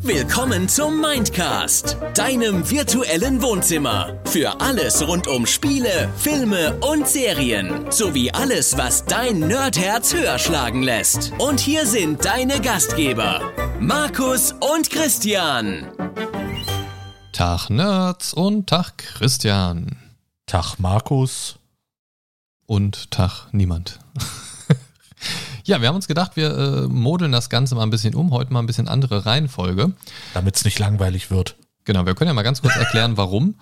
Willkommen zum Mindcast, deinem virtuellen Wohnzimmer. Für alles rund um Spiele, Filme und Serien. Sowie alles, was dein Nerdherz höher schlagen lässt. Und hier sind deine Gastgeber, Markus und Christian. Tag Nerds und Tag Christian. Tag Markus. Und Tag niemand. Ja, wir haben uns gedacht, wir äh, modeln das Ganze mal ein bisschen um, heute mal ein bisschen andere Reihenfolge. Damit es nicht langweilig wird. Genau, wir können ja mal ganz kurz erklären, warum,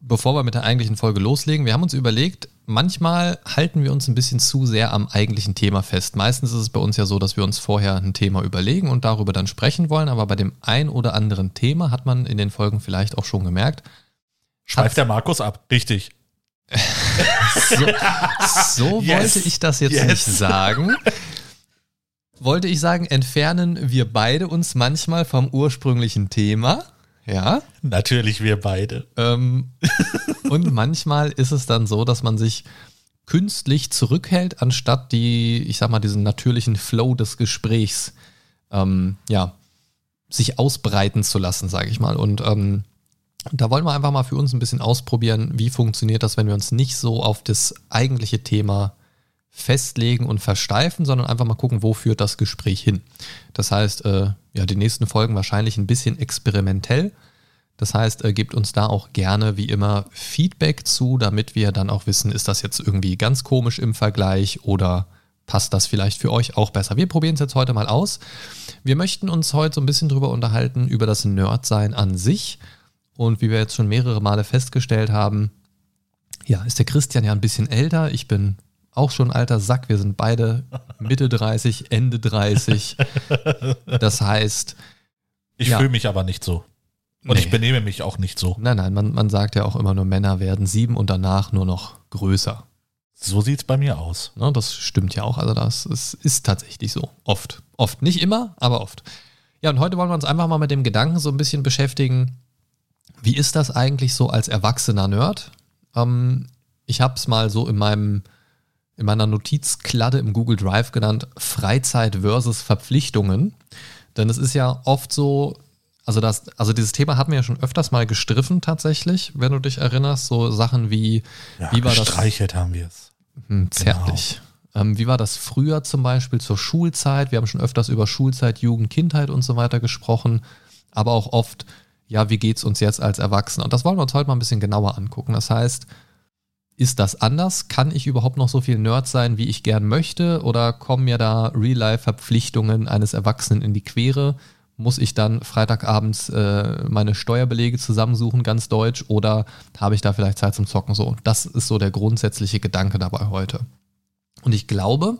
bevor wir mit der eigentlichen Folge loslegen. Wir haben uns überlegt, manchmal halten wir uns ein bisschen zu sehr am eigentlichen Thema fest. Meistens ist es bei uns ja so, dass wir uns vorher ein Thema überlegen und darüber dann sprechen wollen, aber bei dem ein oder anderen Thema hat man in den Folgen vielleicht auch schon gemerkt. Schweift der Markus ab, richtig. so, so yes. wollte ich das jetzt yes. nicht sagen wollte ich sagen, entfernen wir beide uns manchmal vom ursprünglichen Thema. Ja. Natürlich wir beide. Ähm, und manchmal ist es dann so, dass man sich künstlich zurückhält, anstatt die, ich sag mal, diesen natürlichen Flow des Gesprächs, ähm, ja, sich ausbreiten zu lassen, sage ich mal. Und ähm, da wollen wir einfach mal für uns ein bisschen ausprobieren, wie funktioniert das, wenn wir uns nicht so auf das eigentliche Thema festlegen und versteifen, sondern einfach mal gucken, wo führt das Gespräch hin. Das heißt, äh, ja, die nächsten Folgen wahrscheinlich ein bisschen experimentell. Das heißt, äh, gebt uns da auch gerne wie immer Feedback zu, damit wir dann auch wissen, ist das jetzt irgendwie ganz komisch im Vergleich oder passt das vielleicht für euch auch besser. Wir probieren es jetzt heute mal aus. Wir möchten uns heute so ein bisschen drüber unterhalten, über das Nerdsein an sich. Und wie wir jetzt schon mehrere Male festgestellt haben, ja, ist der Christian ja ein bisschen älter. Ich bin auch schon alter Sack. Wir sind beide Mitte 30, Ende 30. Das heißt. Ich ja. fühle mich aber nicht so. Und nee. ich benehme mich auch nicht so. Nein, nein, man, man sagt ja auch immer nur, Männer werden sieben und danach nur noch größer. So sieht es bei mir aus. Ja, das stimmt ja auch. Also das ist, ist tatsächlich so. Oft. Oft. Nicht immer, aber oft. Ja, und heute wollen wir uns einfach mal mit dem Gedanken so ein bisschen beschäftigen. Wie ist das eigentlich so als erwachsener Nerd? Ähm, ich habe es mal so in meinem in meiner Notizkladde im Google Drive genannt, Freizeit versus Verpflichtungen. Denn es ist ja oft so, also das, also dieses Thema hatten wir ja schon öfters mal gestriffen tatsächlich, wenn du dich erinnerst. So Sachen wie, ja, wie war das? Gestreichelt haben wir es. Hm, zärtlich. Genau. Ähm, wie war das früher zum Beispiel zur Schulzeit? Wir haben schon öfters über Schulzeit, Jugend, Kindheit und so weiter gesprochen. Aber auch oft, ja, wie geht es uns jetzt als Erwachsene? Und das wollen wir uns heute mal ein bisschen genauer angucken. Das heißt, ist das anders? Kann ich überhaupt noch so viel Nerd sein, wie ich gern möchte? Oder kommen mir da Real-Life-Verpflichtungen eines Erwachsenen in die Quere? Muss ich dann Freitagabends äh, meine Steuerbelege zusammensuchen, ganz deutsch? Oder habe ich da vielleicht Zeit zum Zocken? So, das ist so der grundsätzliche Gedanke dabei heute. Und ich glaube,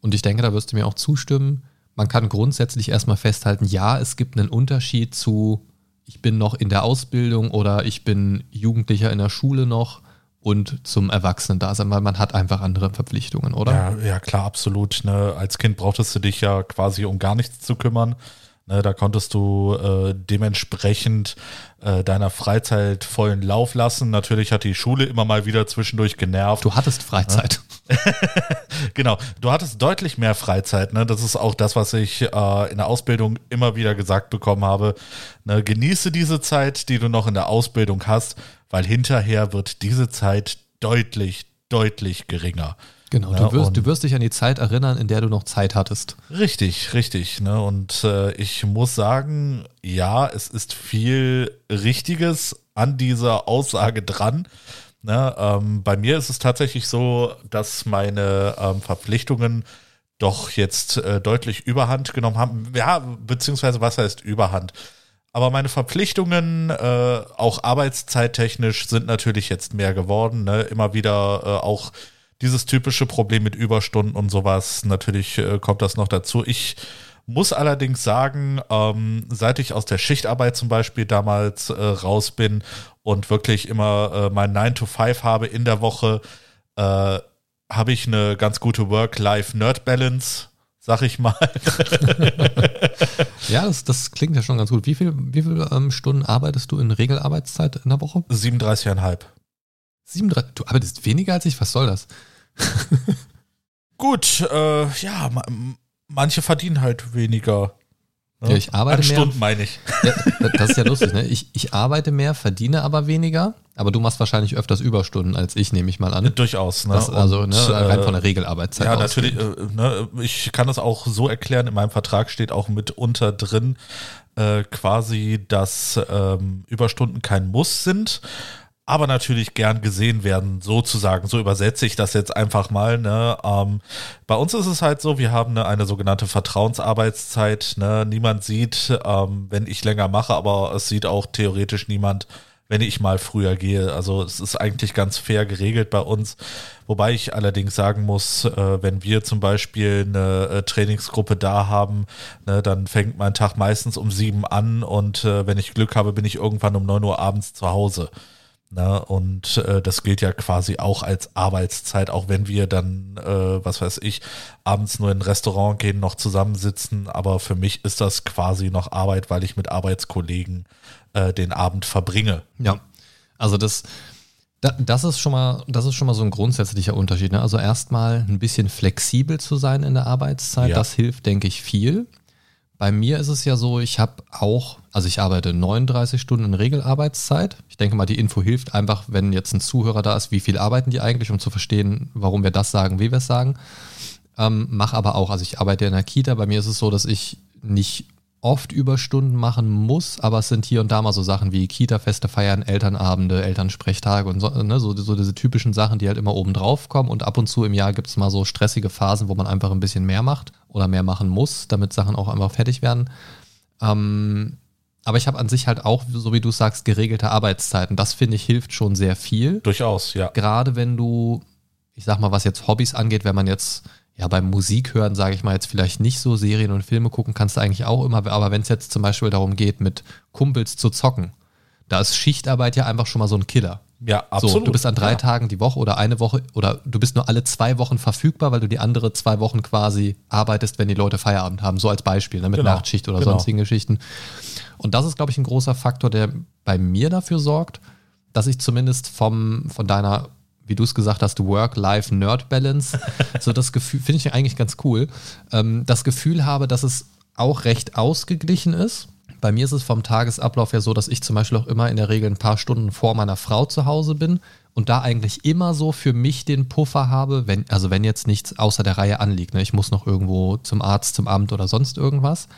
und ich denke, da wirst du mir auch zustimmen, man kann grundsätzlich erstmal festhalten, ja, es gibt einen Unterschied zu, ich bin noch in der Ausbildung oder ich bin Jugendlicher in der Schule noch und zum Erwachsenen-Dasein, weil man hat einfach andere Verpflichtungen, oder? Ja, ja klar, absolut. Ne? Als Kind brauchtest du dich ja quasi um gar nichts zu kümmern. Ne? Da konntest du äh, dementsprechend äh, deiner Freizeit vollen Lauf lassen. Natürlich hat die Schule immer mal wieder zwischendurch genervt. Du hattest Freizeit. Ne? genau, du hattest deutlich mehr Freizeit. Ne? Das ist auch das, was ich äh, in der Ausbildung immer wieder gesagt bekommen habe. Ne? Genieße diese Zeit, die du noch in der Ausbildung hast weil hinterher wird diese Zeit deutlich, deutlich geringer. Genau, du, wirst, du wirst dich an die Zeit erinnern, in der du noch Zeit hattest. Richtig, richtig. Ne? Und äh, ich muss sagen, ja, es ist viel Richtiges an dieser Aussage dran. Ne? Ähm, bei mir ist es tatsächlich so, dass meine ähm, Verpflichtungen doch jetzt äh, deutlich Überhand genommen haben. Ja, beziehungsweise was heißt Überhand? Aber meine Verpflichtungen, äh, auch arbeitszeittechnisch, sind natürlich jetzt mehr geworden. Ne? Immer wieder äh, auch dieses typische Problem mit Überstunden und sowas. Natürlich äh, kommt das noch dazu. Ich muss allerdings sagen, ähm, seit ich aus der Schichtarbeit zum Beispiel damals äh, raus bin und wirklich immer äh, mein 9 to 5 habe in der Woche, äh, habe ich eine ganz gute Work-Life-Nerd-Balance sag ich mal. ja, das, das, klingt ja schon ganz gut. Wie viele wie viel, ähm, Stunden arbeitest du in Regelarbeitszeit in der Woche? 37,5. 37, du arbeitest weniger als ich? Was soll das? Gut, äh, ja, manche verdienen halt weniger. Ja, ich arbeite An mehr. Stunden meine ich. Ja, das ist ja lustig, ne? Ich, ich arbeite mehr, verdiene aber weniger, aber du machst wahrscheinlich öfters Überstunden als ich, nehme ich mal an. Durchaus. Ne? Das, also Und, ne, rein äh, von der Regelarbeitszeit Ja, aus. natürlich. Äh, ne, ich kann das auch so erklären. In meinem Vertrag steht auch mit unter drin äh, quasi, dass ähm, Überstunden kein Muss sind, aber natürlich gern gesehen werden, sozusagen. So übersetze ich das jetzt einfach mal. Ne? Ähm, bei uns ist es halt so, wir haben eine, eine sogenannte Vertrauensarbeitszeit. Ne? Niemand sieht, ähm, wenn ich länger mache, aber es sieht auch theoretisch niemand, wenn ich mal früher gehe. Also es ist eigentlich ganz fair geregelt bei uns. Wobei ich allerdings sagen muss, äh, wenn wir zum Beispiel eine äh, Trainingsgruppe da haben, ne, dann fängt mein Tag meistens um sieben an und äh, wenn ich Glück habe, bin ich irgendwann um neun Uhr abends zu Hause. Ne, und äh, das gilt ja quasi auch als Arbeitszeit, auch wenn wir dann, äh, was weiß ich, abends nur in ein Restaurant gehen, noch zusammensitzen. Aber für mich ist das quasi noch Arbeit, weil ich mit Arbeitskollegen äh, den Abend verbringe. Ja, also das, da, das ist schon mal, das ist schon mal so ein grundsätzlicher Unterschied. Ne? Also erstmal ein bisschen flexibel zu sein in der Arbeitszeit, Ja. das hilft, denke ich, viel. Bei mir ist es ja so, ich habe auch, also ich arbeite 39 Stunden in Regelarbeitszeit. Ich denke mal, die Info hilft einfach, wenn jetzt ein Zuhörer da ist, wie viel arbeiten die eigentlich, um zu verstehen, warum wir das sagen, wie wir es sagen. Ähm, mach aber auch, also ich arbeite in der Kita. Bei mir ist es so, dass ich nicht oft Überstunden machen muss, aber es sind hier und da mal so Sachen wie Kita-Feste feiern, Elternabende, Elternsprechtage und so, ne, so, so diese typischen Sachen, die halt immer oben drauf kommen. Und ab und zu im Jahr gibt es mal so stressige Phasen, wo man einfach ein bisschen mehr macht oder mehr machen muss, damit Sachen auch einfach fertig werden. Ähm, aber ich habe an sich halt auch, so wie du sagst, geregelte Arbeitszeiten. Das finde ich hilft schon sehr viel Durchaus, ja. gerade wenn du, ich sag mal, was jetzt Hobbys angeht, wenn man jetzt, ja, beim Musik hören, sage ich mal, jetzt vielleicht nicht so Serien und Filme gucken, kannst du eigentlich auch immer, aber wenn es jetzt zum Beispiel darum geht, mit Kumpels zu zocken, da ist Schichtarbeit ja einfach schon mal so ein Killer. Ja, absolut. So, du bist an drei ja. Tagen die Woche oder eine Woche oder du bist nur alle zwei Wochen verfügbar, weil du die andere zwei Wochen quasi arbeitest, wenn die Leute Feierabend haben, so als Beispiel, ne, mit Genau, Nachtschicht oder genau. sonstigen Geschichten. Und das ist, glaube ich, ein großer Faktor, der bei mir dafür sorgt, dass ich zumindest vom, von deiner, wie du es gesagt hast, Work-Life-Nerd-Balance, so das Gefühl, finde ich eigentlich ganz cool, ähm, das Gefühl habe, dass es auch recht ausgeglichen ist. Bei mir ist es vom Tagesablauf ja so, dass ich zum Beispiel auch immer in der Regel ein paar Stunden vor meiner Frau zu Hause bin und da eigentlich immer so für mich den Puffer habe, wenn, also wenn jetzt nichts außer der Reihe anliegt, ne, ich muss noch irgendwo zum Arzt, zum Amt oder sonst irgendwas,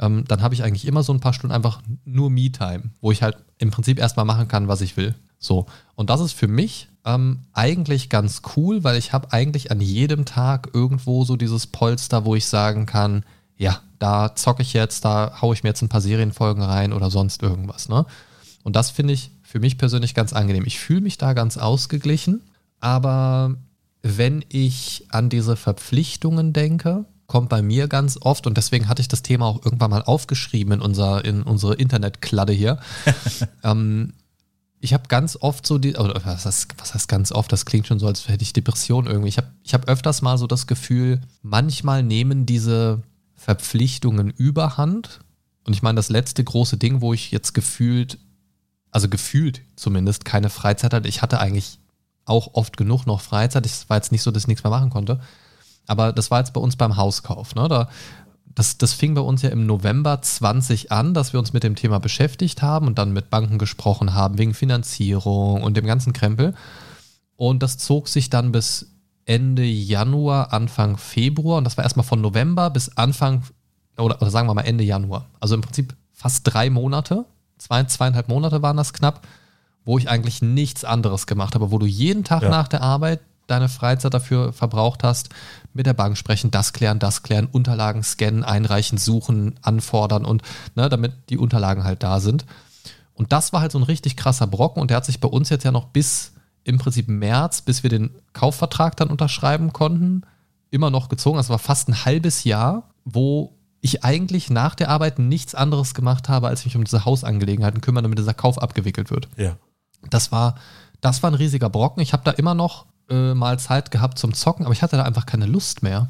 ähm, dann habe ich eigentlich immer so ein paar Stunden einfach nur Me-Time, wo ich halt im Prinzip erstmal machen kann, was ich will. So. Und das ist für mich ähm, eigentlich ganz cool, weil ich habe eigentlich an jedem Tag irgendwo so dieses Polster, wo ich sagen kann, ja, da zocke ich jetzt, da haue ich mir jetzt ein paar Serienfolgen rein oder sonst irgendwas. Ne? Und das finde ich für mich persönlich ganz angenehm. Ich fühle mich da ganz ausgeglichen, aber wenn ich an diese Verpflichtungen denke, kommt bei mir ganz oft, und deswegen hatte ich das Thema auch irgendwann mal aufgeschrieben in, unser, in unsere Internetkladde hier. ähm, ich habe ganz oft so die, oder was heißt, was heißt ganz oft, das klingt schon so, als hätte ich Depression irgendwie. Ich habe ich hab öfters mal so das Gefühl, manchmal nehmen diese Verpflichtungen überhand. Und ich meine, das letzte große Ding, wo ich jetzt gefühlt, also gefühlt zumindest, keine Freizeit hatte. Ich hatte eigentlich auch oft genug noch Freizeit. Es war jetzt nicht so, dass ich nichts mehr machen konnte. Aber das war jetzt bei uns beim Hauskauf. Ne? Da, das, das fing bei uns ja im November 20 an, dass wir uns mit dem Thema beschäftigt haben und dann mit Banken gesprochen haben, wegen Finanzierung und dem ganzen Krempel. Und das zog sich dann bis Ende Januar, Anfang Februar. Und das war erstmal von November bis Anfang, oder, oder sagen wir mal Ende Januar. Also im Prinzip fast drei Monate, zwei, zweieinhalb Monate waren das knapp, wo ich eigentlich nichts anderes gemacht habe, wo du jeden Tag Ja. nach der Arbeit deine Freizeit dafür verbraucht hast, mit der Bank sprechen, das klären, das klären, Unterlagen scannen, einreichen, suchen, anfordern und ne, damit die Unterlagen halt da sind. Und das war halt so ein richtig krasser Brocken und der hat sich bei uns jetzt ja noch bis im Prinzip März, bis wir den Kaufvertrag dann unterschreiben konnten, immer noch gezogen. Das war fast ein halbes Jahr, wo ich eigentlich nach der Arbeit nichts anderes gemacht habe, als mich um diese Hausangelegenheiten kümmern, damit dieser Kauf abgewickelt wird. Ja. Das war, das war ein riesiger Brocken. Ich habe da immer noch äh, mal Zeit gehabt zum Zocken, aber ich hatte da einfach keine Lust mehr.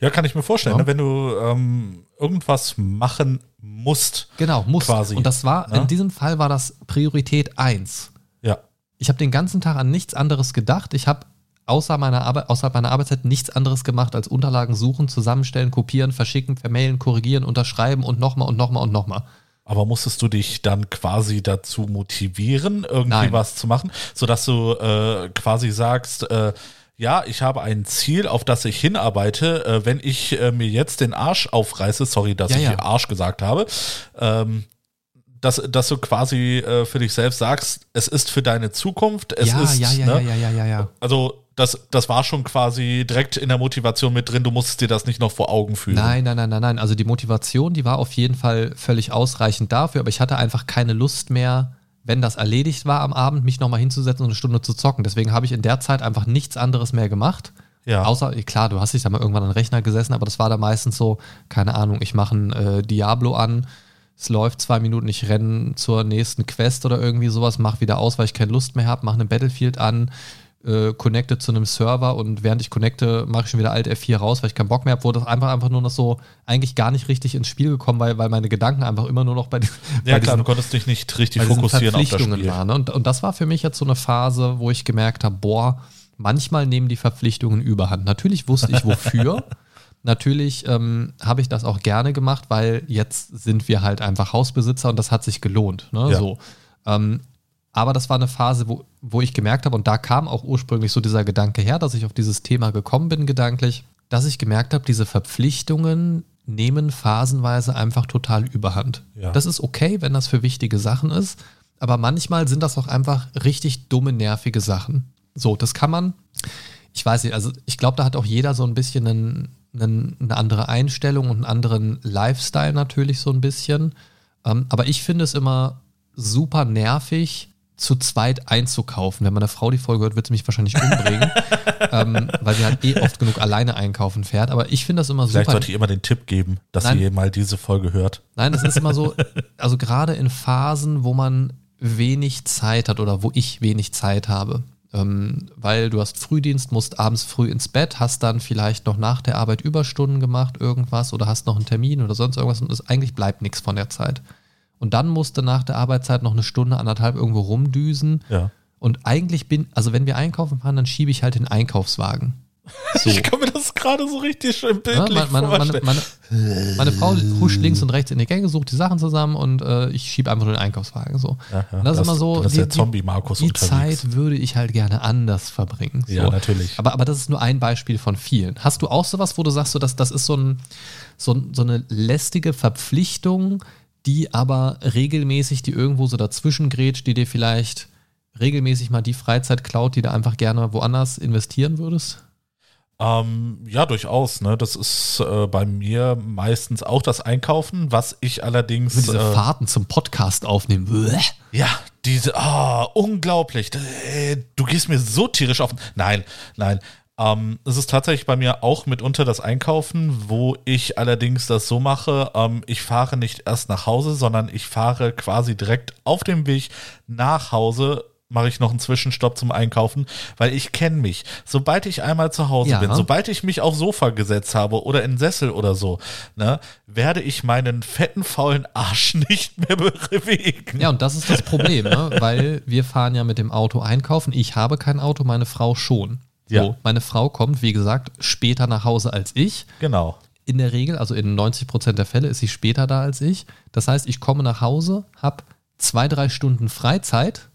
Ja, kann ich mir vorstellen, Ja. ne? wenn du ähm, irgendwas machen musst. Genau, muss. Quasi, Und das war, ne? in diesem Fall war das Priorität 1. Ja. Ich habe den ganzen Tag an nichts anderes gedacht. Ich habe außer meiner Arbeit, außerhalb meiner Arbeitszeit nichts anderes gemacht als Unterlagen suchen, zusammenstellen, kopieren, verschicken, vermailen, korrigieren, unterschreiben und nochmal und nochmal und nochmal. Aber musstest du dich dann quasi dazu motivieren, irgendwie Nein. was zu machen, sodass du äh, quasi sagst, äh, ja, ich habe ein Ziel, auf das ich hinarbeite. Äh, wenn ich äh, mir jetzt den Arsch aufreiße, sorry, dass Ja, ich ja. hier Arsch gesagt habe, ähm, dass, dass du quasi äh, für dich selbst sagst, es ist für deine Zukunft, es ja, ist, ja, ja, ne? ja, ja, ja, ja, ja. also das, das war schon quasi direkt in der Motivation mit drin, du musstest dir das nicht noch vor Augen führen. Nein, nein, nein, nein, nein. Also die Motivation, die war auf jeden Fall völlig ausreichend dafür, aber ich hatte einfach keine Lust mehr, wenn das erledigt war am Abend, mich nochmal hinzusetzen und eine Stunde zu zocken. Deswegen habe ich in der Zeit einfach nichts anderes mehr gemacht. Ja. Außer, klar, du hast dich da mal irgendwann an den Rechner gesessen, aber das war da meistens so, keine Ahnung, ich mache ein äh, Diablo an, es läuft zwei Minuten, ich renne zur nächsten Quest oder irgendwie sowas, mach wieder aus, weil ich keine Lust mehr habe, mache eine Battlefield an, äh, connecte zu einem Server und während ich connecte, mache ich schon wieder Alt F4 raus, weil ich keinen Bock mehr habe, wurde das einfach, einfach nur noch so eigentlich gar nicht richtig ins Spiel gekommen, weil, weil meine Gedanken einfach immer nur noch bei, den- ja bei klar, du diesen konntest dich nicht richtig fokussieren auf das Verpflichtungen Spiel. waren. ne? Und, und das war für mich jetzt so eine Phase, wo ich gemerkt habe, boah, manchmal nehmen die Verpflichtungen überhand. Natürlich wusste ich wofür. Natürlich ähm, habe ich das auch gerne gemacht, weil jetzt sind wir halt einfach Hausbesitzer und das hat sich gelohnt. Ne? Ja. So. Ähm, aber das war eine Phase, wo, wo ich gemerkt habe, und da kam auch ursprünglich so dieser Gedanke her, dass ich auf dieses Thema gekommen bin, gedanklich, dass ich gemerkt habe, diese Verpflichtungen nehmen phasenweise einfach total überhand. Ja. Das ist okay, wenn das für wichtige Sachen ist, aber manchmal sind das auch einfach richtig dumme, nervige Sachen. So, das kann man, ich weiß nicht, also ich glaube, da hat auch jeder so ein bisschen einen, einen, eine andere Einstellung und einen anderen Lifestyle natürlich so ein bisschen. Ähm, aber ich finde es immer super nervig, zu zweit einzukaufen. Wenn meine Frau die Folge hört, wird sie mich wahrscheinlich umbringen, ähm, weil sie halt eh oft genug alleine einkaufen fährt. Aber ich finde das immer Vielleicht super. sollte ich immer den Tipp geben, dass Nein. ihr mal diese Folge hört. Nein, das ist immer so, also gerade in Phasen, wo man wenig Zeit hat oder wo ich wenig Zeit habe. Ähm, weil du hast Frühdienst, musst abends früh ins Bett, hast dann vielleicht noch nach der Arbeit Überstunden gemacht, irgendwas oder hast noch einen Termin oder sonst irgendwas und es eigentlich bleibt nichts von der Zeit. Und dann musst du nach der Arbeitszeit noch eine Stunde, anderthalb irgendwo rumdüsen. Ja. Und eigentlich bin, also wenn wir einkaufen fahren, dann schiebe ich halt den Einkaufswagen. So. Ich kann mir das gerade so richtig schön Ja, bildlich meine, meine, meine, vorstellen. meine, meine Frau huscht links und rechts in die Gänge, sucht die Sachen zusammen und äh, ich schiebe einfach nur den Einkaufswagen. So. Ja, ja, Und das ist das- immer so, das ist der Zombie-Markus die unterwegs. Zeit würde ich halt gerne anders verbringen. So. Ja, natürlich. Aber, aber das ist nur ein Beispiel von vielen. Hast du auch sowas, wo du sagst, so, dass das ist so, ein, so, so eine lästige Verpflichtung, die aber regelmäßig, die irgendwo so dazwischen grätscht, die dir vielleicht regelmäßig mal die Freizeit klaut, die du einfach gerne woanders investieren würdest? Ähm, ja, durchaus. Ne? Das ist äh, bei mir meistens auch das Einkaufen, was ich allerdings. Diese Äh, Fahrten zum Podcast aufnehmen. Bäh. ja, diese, ah, unglaublich. Äh, Du gehst mir so tierisch auf. Nein, nein. Ähm, es ist tatsächlich bei mir auch mitunter das Einkaufen, wo ich allerdings das so mache, ähm, ich fahre nicht erst nach Hause, sondern ich fahre quasi direkt auf dem Weg nach Hause mache ich noch einen Zwischenstopp zum Einkaufen, weil ich kenne mich. Sobald ich einmal zu Hause Ja. bin, sobald ich mich aufs Sofa gesetzt habe oder in Sessel oder so, ne, werde ich meinen fetten, faulen Arsch nicht mehr bewegen. Ja, und das ist das Problem, ne? weil wir fahren ja mit dem Auto einkaufen. Ich habe kein Auto, meine Frau schon. So, Ja. Meine Frau kommt, wie gesagt, später nach Hause als ich. Genau. In der Regel, also in 90 Prozent der Fälle, ist sie später da als ich. Das heißt, ich komme nach Hause, habe zwei, drei Stunden Freizeit,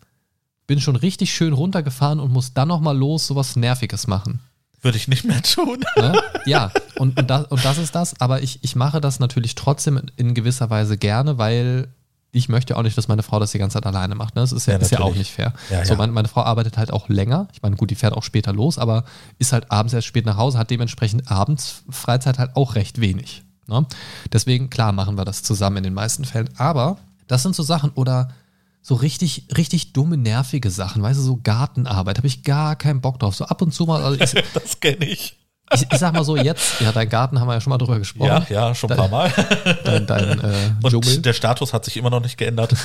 bin schon richtig schön runtergefahren und muss dann nochmal los sowas Nerviges machen. Würde ich nicht mehr tun. Ne? Ja, und, und, das, und das ist das. Aber ich, ich mache das natürlich trotzdem in gewisser Weise gerne, weil ich möchte auch nicht, dass meine Frau das die ganze Zeit alleine macht. Ne? Das ist ja, Ja, ist ja auch nicht fair. Ja, so. Meine, meine Frau arbeitet halt auch länger. Ich meine, gut, die fährt auch später los, aber ist halt abends erst spät nach Hause, hat dementsprechend abends Freizeit halt auch recht wenig. Ne? Deswegen, klar, machen wir das zusammen in den meisten Fällen. Aber das sind so Sachen oder so richtig, richtig dumme, nervige Sachen. Weißt du, so Gartenarbeit, habe ich gar keinen Bock drauf. So ab und zu mal, also ich, Das kenne ich. ich, ich sag mal so, jetzt, ja, dein Garten haben wir ja schon mal drüber gesprochen. Ja, ja, schon ein paar Mal. Dein, dein äh, Und Dschungel. der Status hat sich immer noch nicht geändert.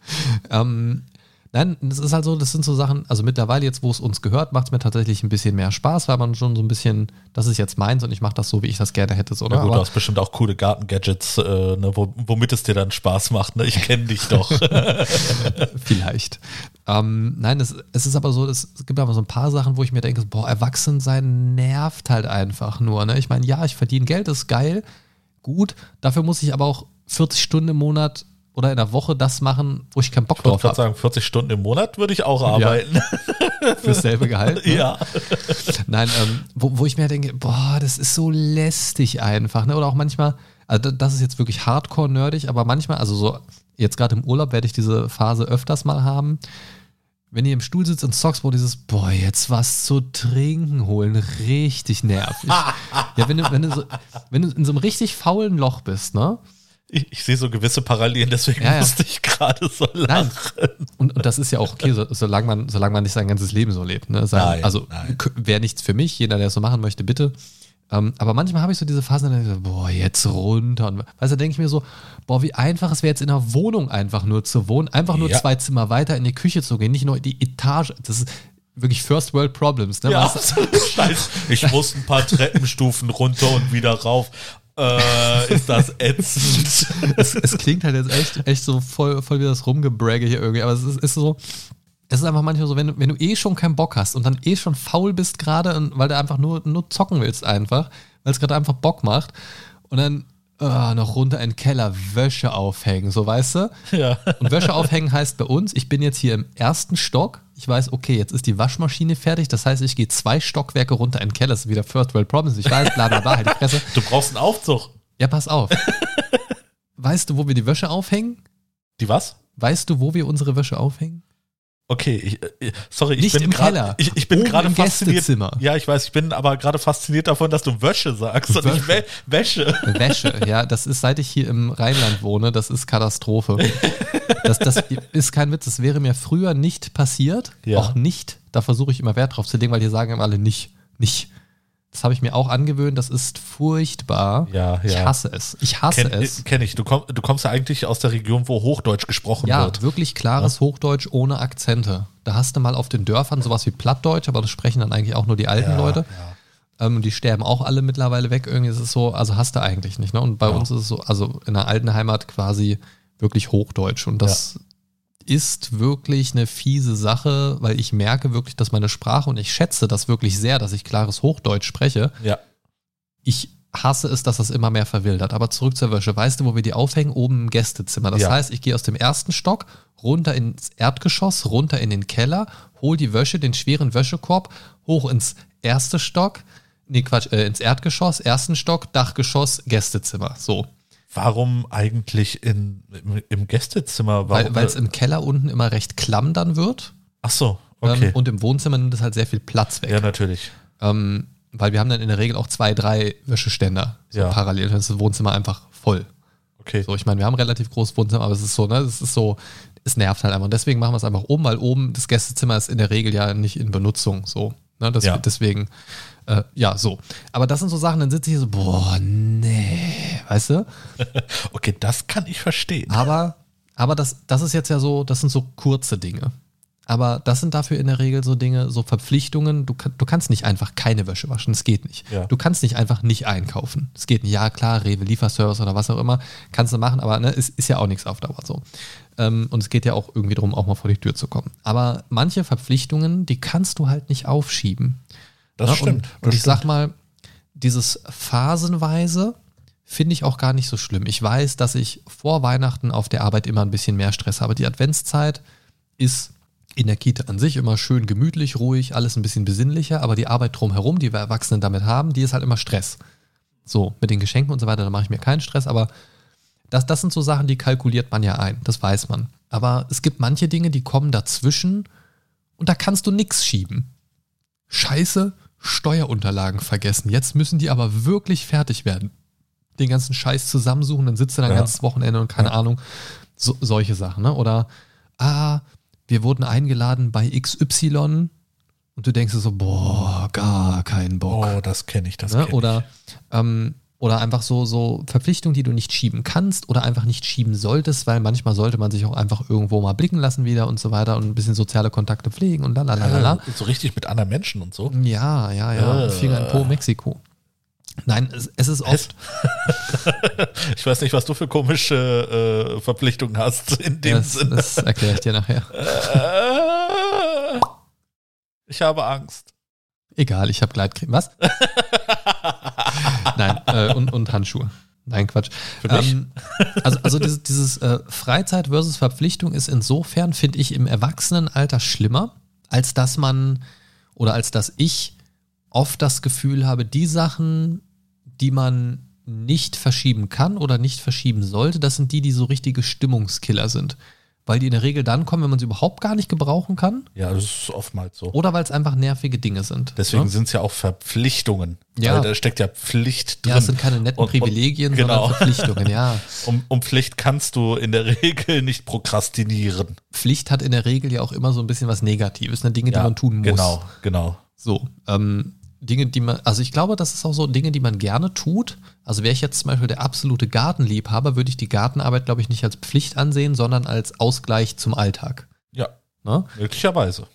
ähm, Nein, das ist halt so, das sind so Sachen, also mittlerweile jetzt, wo es uns gehört, macht es mir tatsächlich ein bisschen mehr Spaß, weil man schon so ein bisschen, das ist jetzt meins und ich mache das so, wie ich das gerne hätte. So, ne? Ja gut, Aber, du hast bestimmt auch coole Garten-Gadgets, äh, ne, womit es dir dann Spaß macht. Ne? Ich kenne dich doch. Vielleicht. Ähm, nein, es, es, ist aber so, es, gibt aber so ein paar Sachen, wo ich mir denke, boah, Erwachsensein nervt halt einfach nur. Ne? Ich meine, ja, ich verdiene Geld, ist geil, gut, dafür muss ich aber auch 40 Stunden im Monat oder in der Woche das machen, wo ich keinen Bock ich drauf habe. Ich sagen, 40 Stunden im Monat würde ich auch arbeiten. Ja. Fürs selbe Gehalt. Ne? Ja. Nein, ähm, wo, wo ich mir denke, boah, das ist so lästig einfach. Ne? Oder auch manchmal, also das ist jetzt wirklich hardcore-nerdig, aber manchmal, also so jetzt gerade im Urlaub werde ich diese Phase öfters mal haben. Wenn ihr im Stuhl sitzt und zockst, wo dieses, boah, jetzt was zu trinken holen, richtig nervig. ja, wenn du, wenn du so, wenn du in so einem richtig faulen Loch bist, ne? Ich, ich, sehe so gewisse Parallelen, deswegen ja, ja. musste ich gerade so lachen. Und, und, das ist ja auch okay, so, solange, man, solange man nicht sein ganzes Leben so lebt. Ne? Sein, nein, also wäre nichts für mich, jeder, der es so machen möchte, bitte. Ähm, aber manchmal habe ich so diese Phase, dann so, boah, jetzt runter. Und weißt du, denke ich mir so, boah, wie einfach es wäre jetzt in einer Wohnung einfach nur zu wohnen, einfach nur ja. zwei Zimmer weiter in die Küche zu gehen, nicht nur die Etage. Das ist wirklich First World Problems. Ne? Ja, Scheiße. Ich muss ein paar Treppenstufen runter und wieder rauf äh, ist das ätzend. es, es, klingt halt jetzt echt, echt so voll, voll wie das Rumgebragge hier irgendwie, aber es ist, ist so, es ist einfach manchmal so, wenn du, wenn du eh schon keinen Bock hast und dann eh schon faul bist gerade, weil du einfach nur, nur zocken willst einfach, weil es gerade einfach Bock macht und dann oh, noch runter in den Keller Wäsche aufhängen, so weißt du? Ja. Und Wäsche aufhängen heißt bei uns, ich bin jetzt hier im ersten Stock, ich weiß, okay, jetzt ist die Waschmaschine fertig, das heißt, ich gehe zwei Stockwerke runter in den Keller, das ist wieder First World Problems, ich weiß, bla bla bla, halt die Fresse. Du brauchst einen Aufzug. Ja, pass auf. weißt du, wo wir die Wäsche aufhängen? Die was? Weißt du, wo wir unsere Wäsche aufhängen? Okay, ich, äh, sorry, ich Nicht bin Keller. Ich, ich bin gerade fasziniert. Ja, ich weiß, ich bin aber gerade fasziniert davon, dass du Wäsche sagst Wäsche. und nicht Wä Wäsche. Wäsche, ja, das ist, seit ich hier im Rheinland wohne, das ist Katastrophe. Das, das ist kein Witz, das wäre mir früher nicht passiert, ja. auch nicht. Da versuche ich immer Wert drauf zu legen, weil hier sagen immer alle nicht, nicht. Das habe ich mir auch angewöhnt, das ist furchtbar. Ja, ja. Ich hasse es. Ich hasse Kenn, es. Kenne ich. Du, komm, du, kommst ja eigentlich aus der Region, wo Hochdeutsch gesprochen ja, wird. Ja, wirklich klares ja? Hochdeutsch ohne Akzente. Da hast du mal auf den Dörfern sowas wie Plattdeutsch, aber das sprechen dann eigentlich auch nur die alten ja, Leute. Ähm, die sterben auch alle mittlerweile weg. Irgendwie ist es so, also hast du eigentlich nicht. Ne? Und bei uns ist es so, also in der alten Heimat quasi wirklich Hochdeutsch. Und das ist wirklich eine fiese Sache, weil ich merke wirklich, dass meine Sprache und ich schätze das wirklich sehr, dass ich klares Hochdeutsch spreche. Ja. Ich hasse es, dass das immer mehr verwildert. Aber zurück zur Wäsche. Weißt du, wo wir die aufhängen? Oben im Gästezimmer. Das ja. heißt, ich gehe aus dem ersten Stock runter ins Erdgeschoss, runter in den Keller, hol die Wäsche, den schweren Wäschekorb, hoch ins erste Stock, nee, Quatsch, äh, ins Erdgeschoss, ersten Stock, Dachgeschoss, Gästezimmer. So. Warum eigentlich in, im, im Gästezimmer? Warum? Weil es im Keller unten immer recht klamm dann wird. Ach so, okay. Ähm, und im Wohnzimmer nimmt es halt sehr viel Platz weg. Ja, natürlich. Ähm, weil wir haben dann in der Regel auch zwei, drei Wäscheständer so ja. parallel. Dann ist das Wohnzimmer einfach voll. Okay. So, ich meine, wir haben relativ großes Wohnzimmer, aber es ist so, ne, es ist so, es nervt halt einfach. Und deswegen machen wir es einfach oben, weil oben das Gästezimmer ist in der Regel ja nicht in Benutzung. So. Ne, das, ja. Deswegen äh, ja, so. Aber das sind so Sachen, dann sitze ich hier so, boah, nee, weißt du? okay, das kann ich verstehen. Aber, aber das, das ist jetzt ja so, das sind so kurze Dinge. Aber das sind dafür in der Regel so Dinge, so Verpflichtungen. Du, du kannst nicht einfach keine Wäsche waschen. Das geht nicht. Ja. Du kannst nicht einfach nicht einkaufen. Das geht nicht. Ja, klar, Rewe, Lieferservice oder was auch immer, kannst du machen, aber ne, es ist ja auch nichts auf Dauer so. Ähm, und es geht ja auch irgendwie darum, auch mal vor die Tür zu kommen. Aber manche Verpflichtungen, die kannst du halt nicht aufschieben. Das ja, stimmt. Und, das und ich stimmt. sag mal, dieses phasenweise finde ich auch gar nicht so schlimm. Ich weiß, dass ich vor Weihnachten auf der Arbeit immer ein bisschen mehr Stress habe. Die Adventszeit ist in der Kita an sich immer schön gemütlich, ruhig, alles ein bisschen besinnlicher, aber die Arbeit drumherum, die wir Erwachsenen damit haben, die ist halt immer Stress. So, mit den Geschenken und so weiter, da mache ich mir keinen Stress, aber das, das sind so Sachen, die kalkuliert man ja ein, das weiß man. Aber es gibt manche Dinge, die kommen dazwischen und da kannst du nichts schieben. Scheiße, Steuerunterlagen vergessen. Jetzt müssen die aber wirklich fertig werden. Den ganzen Scheiß zusammensuchen, dann sitzt du dann ja. ganzes Wochenende und keine ja. Ahnung. So, solche Sachen, ne? Oder, ah, wir wurden eingeladen bei XY und du denkst so, boah, gar keinen Bock. Oh, das kenne ich, das ne? kenn Oder, ähm, Oder einfach so, so Verpflichtungen, die du nicht schieben kannst oder einfach nicht schieben solltest, weil manchmal sollte man sich auch einfach irgendwo mal blicken lassen wieder und so weiter und ein bisschen soziale Kontakte pflegen und lalalala. Äh, so richtig mit anderen Menschen und so. Ja, ja, ja. Äh. Finger in Po, Mexiko. Nein, es, es ist oft. Ich weiß nicht, was du für komische äh, Verpflichtungen hast in dem Das, Sinne. das erkläre ich dir nachher. Äh, ich habe Angst. Egal, ich habe Gleitcreme. Was? Nein, äh, und, und Handschuhe. Nein, Quatsch. Für? Ähm, also also dieses, dieses äh, Freizeit versus Verpflichtung ist insofern, finde ich, im Erwachsenenalter schlimmer, als dass man oder als dass ich oft das Gefühl habe, die Sachen, die man nicht verschieben kann oder nicht verschieben sollte, das sind die, die so richtige Stimmungskiller sind. Weil die in der Regel dann kommen, wenn man sie überhaupt gar nicht gebrauchen kann Ja, das ist oftmals so. oder weil es einfach nervige Dinge sind. Deswegen ne? sind es ja auch Verpflichtungen. Ja. Weil da steckt ja Pflicht drin. Ja, es sind keine netten Und- und- Privilegien, genau. sondern Verpflichtungen, ja. Um, um Pflicht kannst du in der Regel nicht prokrastinieren. Pflicht hat in der Regel ja auch immer so ein bisschen was Negatives, ne? Dinge, Ja, die man tun muss. Genau, genau. So, ähm, Dinge, die man, also ich glaube, das ist auch so Dinge, die man gerne tut. Also wäre ich jetzt zum Beispiel der absolute Gartenliebhaber, würde ich die Gartenarbeit, glaube ich, nicht als Pflicht ansehen, sondern als Ausgleich zum Alltag. Ja, Ne? möglicherweise.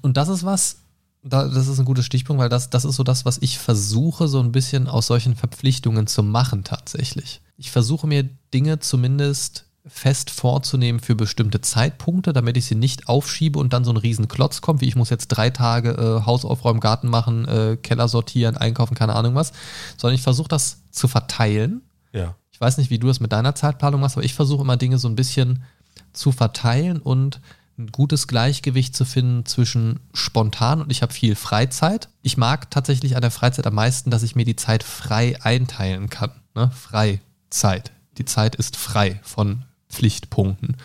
Und das ist was, da, das ist ein guter Stichpunkt, weil das, das ist so das, was ich versuche, so ein bisschen aus solchen Verpflichtungen zu machen tatsächlich. Ich versuche mir Dinge zumindest fest vorzunehmen für bestimmte Zeitpunkte, damit ich sie nicht aufschiebe und dann so ein riesen Klotz kommt, wie ich muss jetzt drei Tage äh, Haus aufräumen, Garten machen, äh, Keller sortieren, einkaufen, keine Ahnung was, sondern ich versuche das zu verteilen. Ja. Ich weiß nicht, wie du das mit deiner Zeitplanung machst, aber ich versuche immer Dinge so ein bisschen zu verteilen und ein gutes Gleichgewicht zu finden zwischen spontan und ich habe viel Freizeit. Ich mag tatsächlich an der Freizeit am meisten, dass ich mir die Zeit frei einteilen kann. Ne? Freizeit. Die Zeit ist frei von Pflichtpunkten.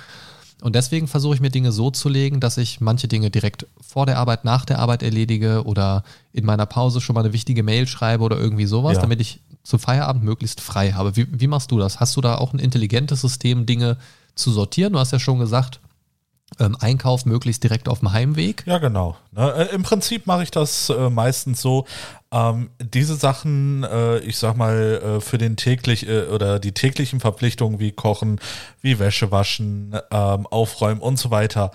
Und deswegen versuche ich mir Dinge so zu legen, dass ich manche Dinge direkt vor der Arbeit, nach der Arbeit erledige oder in meiner Pause schon mal eine wichtige Mail schreibe oder irgendwie sowas, Ja. damit ich zu Feierabend möglichst frei habe. Wie, wie machst du das? Hast du da auch ein intelligentes System, Dinge zu sortieren? Du hast ja schon gesagt, ähm, Einkauf möglichst direkt auf dem Heimweg. Ja, genau. Ne, äh, Im Prinzip mache ich das äh, meistens so. Ähm, diese Sachen, äh, ich sag mal, äh, für den täglich äh, oder die täglichen Verpflichtungen wie Kochen, wie Wäsche waschen, ähm, Aufräumen und so weiter.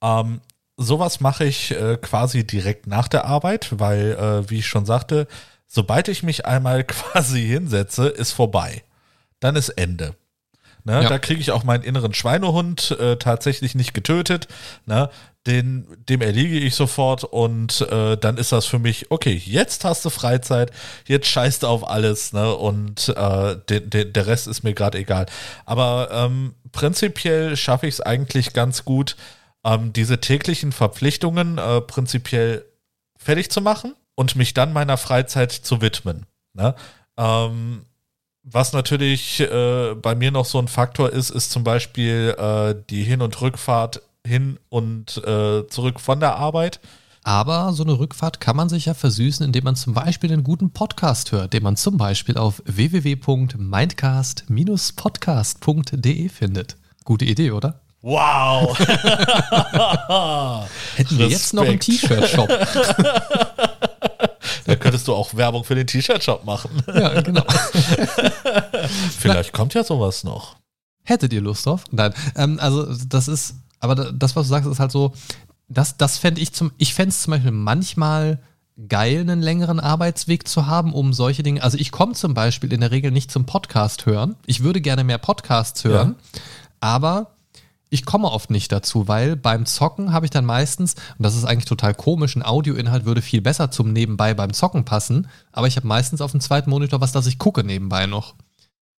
Ähm, sowas mache ich äh, quasi direkt nach der Arbeit, weil, äh, wie ich schon sagte, sobald ich mich einmal quasi hinsetze, ist vorbei. Dann ist Ende. Ne, Ja. Da kriege ich auch meinen inneren Schweinehund äh, tatsächlich nicht getötet. Ne, den, dem erliege ich sofort und äh, dann ist das für mich, okay, jetzt hast du Freizeit, jetzt scheißt du auf alles ne, und äh, de, de, der Rest ist mir gerade egal. Aber ähm, prinzipiell schaffe ich es eigentlich ganz gut, ähm, diese täglichen Verpflichtungen äh, prinzipiell fertig zu machen und mich dann meiner Freizeit zu widmen. Ne? Ähm, was natürlich äh, bei mir noch so ein Faktor ist, ist zum Beispiel äh, die Hin- und Rückfahrt hin und äh, zurück von der Arbeit. Aber so eine Rückfahrt kann man sich ja versüßen, indem man zum Beispiel einen guten Podcast hört, den man zum Beispiel auf www.mindcast-podcast.de findet. Gute Idee, oder? Wow! Hätten wir jetzt noch einen. T-Shirt-Shop. auch Werbung für den T-Shirt-Shop machen. ja, genau. Vielleicht kommt ja sowas noch. Hättet ihr Lust drauf? Nein. Ähm, also, das ist, aber da- das, was du sagst, ist halt so, das, das fände ich zum, ich fände es zum Beispiel manchmal geil, einen längeren Arbeitsweg zu haben, um solche Dinge. Also, ich komme zum Beispiel in der Regel nicht zum Podcast hören. Ich würde gerne mehr Podcasts hören, aber ich komme oft nicht dazu, weil beim Zocken habe ich dann meistens, und das ist eigentlich total komisch, ein Audioinhalt würde viel besser zum Nebenbei beim Zocken passen, aber ich habe meistens auf dem zweiten Monitor was, das ich gucke nebenbei noch.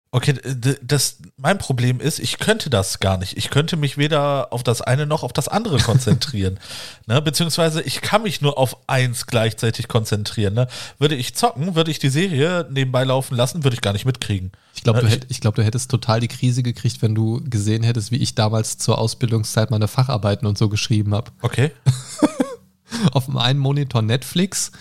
Okay, das, mein Problem ist, ich könnte das gar nicht. Ich könnte mich weder auf das eine noch auf das andere konzentrieren. ne? Beziehungsweise ich kann mich nur auf eins gleichzeitig konzentrieren. Ne? Würde ich zocken, würde ich die Serie nebenbei laufen lassen, würde ich gar nicht mitkriegen. Ich glaube, du, Ja, hätt, ich glaub, du hättest total die Krise gekriegt, wenn du gesehen hättest, wie ich damals zur Ausbildungszeit meine Facharbeiten und so geschrieben habe. Okay. Auf dem einen Monitor Netflix,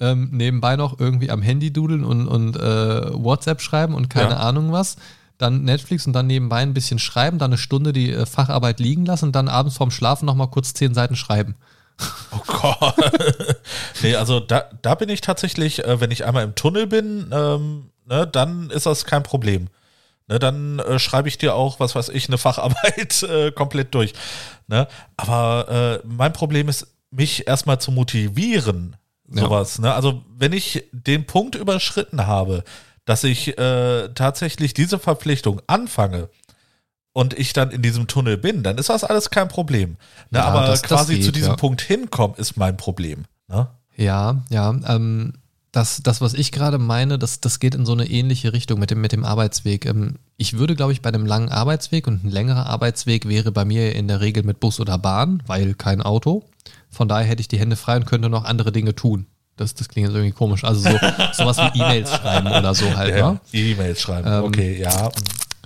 ähm, nebenbei noch irgendwie am Handy dudeln und, und äh, WhatsApp schreiben und keine Ja. Ahnung was. Dann Netflix und dann nebenbei ein bisschen schreiben, dann eine Stunde die äh, Facharbeit liegen lassen und dann abends vorm Schlafen nochmal kurz zehn Seiten schreiben. Oh Gott. nee, also da, da bin ich tatsächlich, äh, wenn ich einmal im Tunnel bin, ähm, ne, dann ist das kein Problem. Ne, dann äh, schreibe ich dir auch, was weiß ich, eine Facharbeit äh, komplett durch. Ne? Aber äh, mein Problem ist, mich erstmal zu motivieren, sowas. Ja. Ne? Also wenn ich den Punkt überschritten habe, dass ich äh, tatsächlich diese Verpflichtung anfange und ich dann in diesem Tunnel bin, dann ist das alles kein Problem. Ne? Ja, Aber das, quasi das geht, zu diesem ja. Punkt hinkommen, ist mein Problem. Ne? Ja, ja. Ähm, das, das, was ich gerade meine, das, das geht in so eine ähnliche Richtung mit dem, mit dem Arbeitsweg. Ähm, ich würde, glaube ich, bei einem langen Arbeitsweg und ein längerer Arbeitsweg wäre bei mir in der Regel mit Bus oder Bahn, weil kein Auto. Von daher hätte ich die Hände frei und könnte noch andere Dinge tun. Das, das klingt jetzt irgendwie komisch. Also so, sowas wie E-Mails schreiben oder so halt. Ja, ne? E-Mails schreiben, ähm, okay, ja.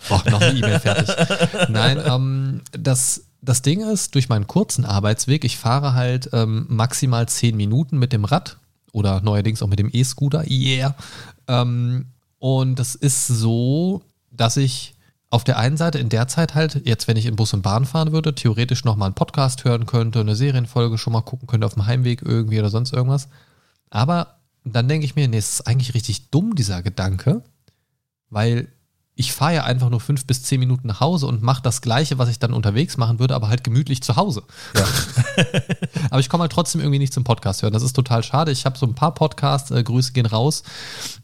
Boah, noch eine E-Mail fertig. Nein, ähm, das, das Ding ist, durch meinen kurzen Arbeitsweg, ich fahre halt ähm, maximal zehn Minuten mit dem Rad oder neuerdings auch mit dem E-Scooter, yeah. Ähm, und das ist so, dass ich auf der einen Seite in der Zeit halt, jetzt wenn ich in Bus und Bahn fahren würde, theoretisch nochmal einen Podcast hören könnte, eine Serienfolge schon mal gucken könnte auf dem Heimweg irgendwie oder sonst irgendwas. Aber dann denke ich mir, nee, es ist eigentlich richtig dumm, dieser Gedanke, weil ich fahre ja einfach nur fünf bis zehn Minuten nach Hause und mache das Gleiche, was ich dann unterwegs machen würde, aber halt gemütlich zu Hause. Ja. aber ich komme halt trotzdem irgendwie nicht zum Podcast hören. Das ist total schade. Ich habe so ein paar Podcasts, äh, Grüße gehen raus,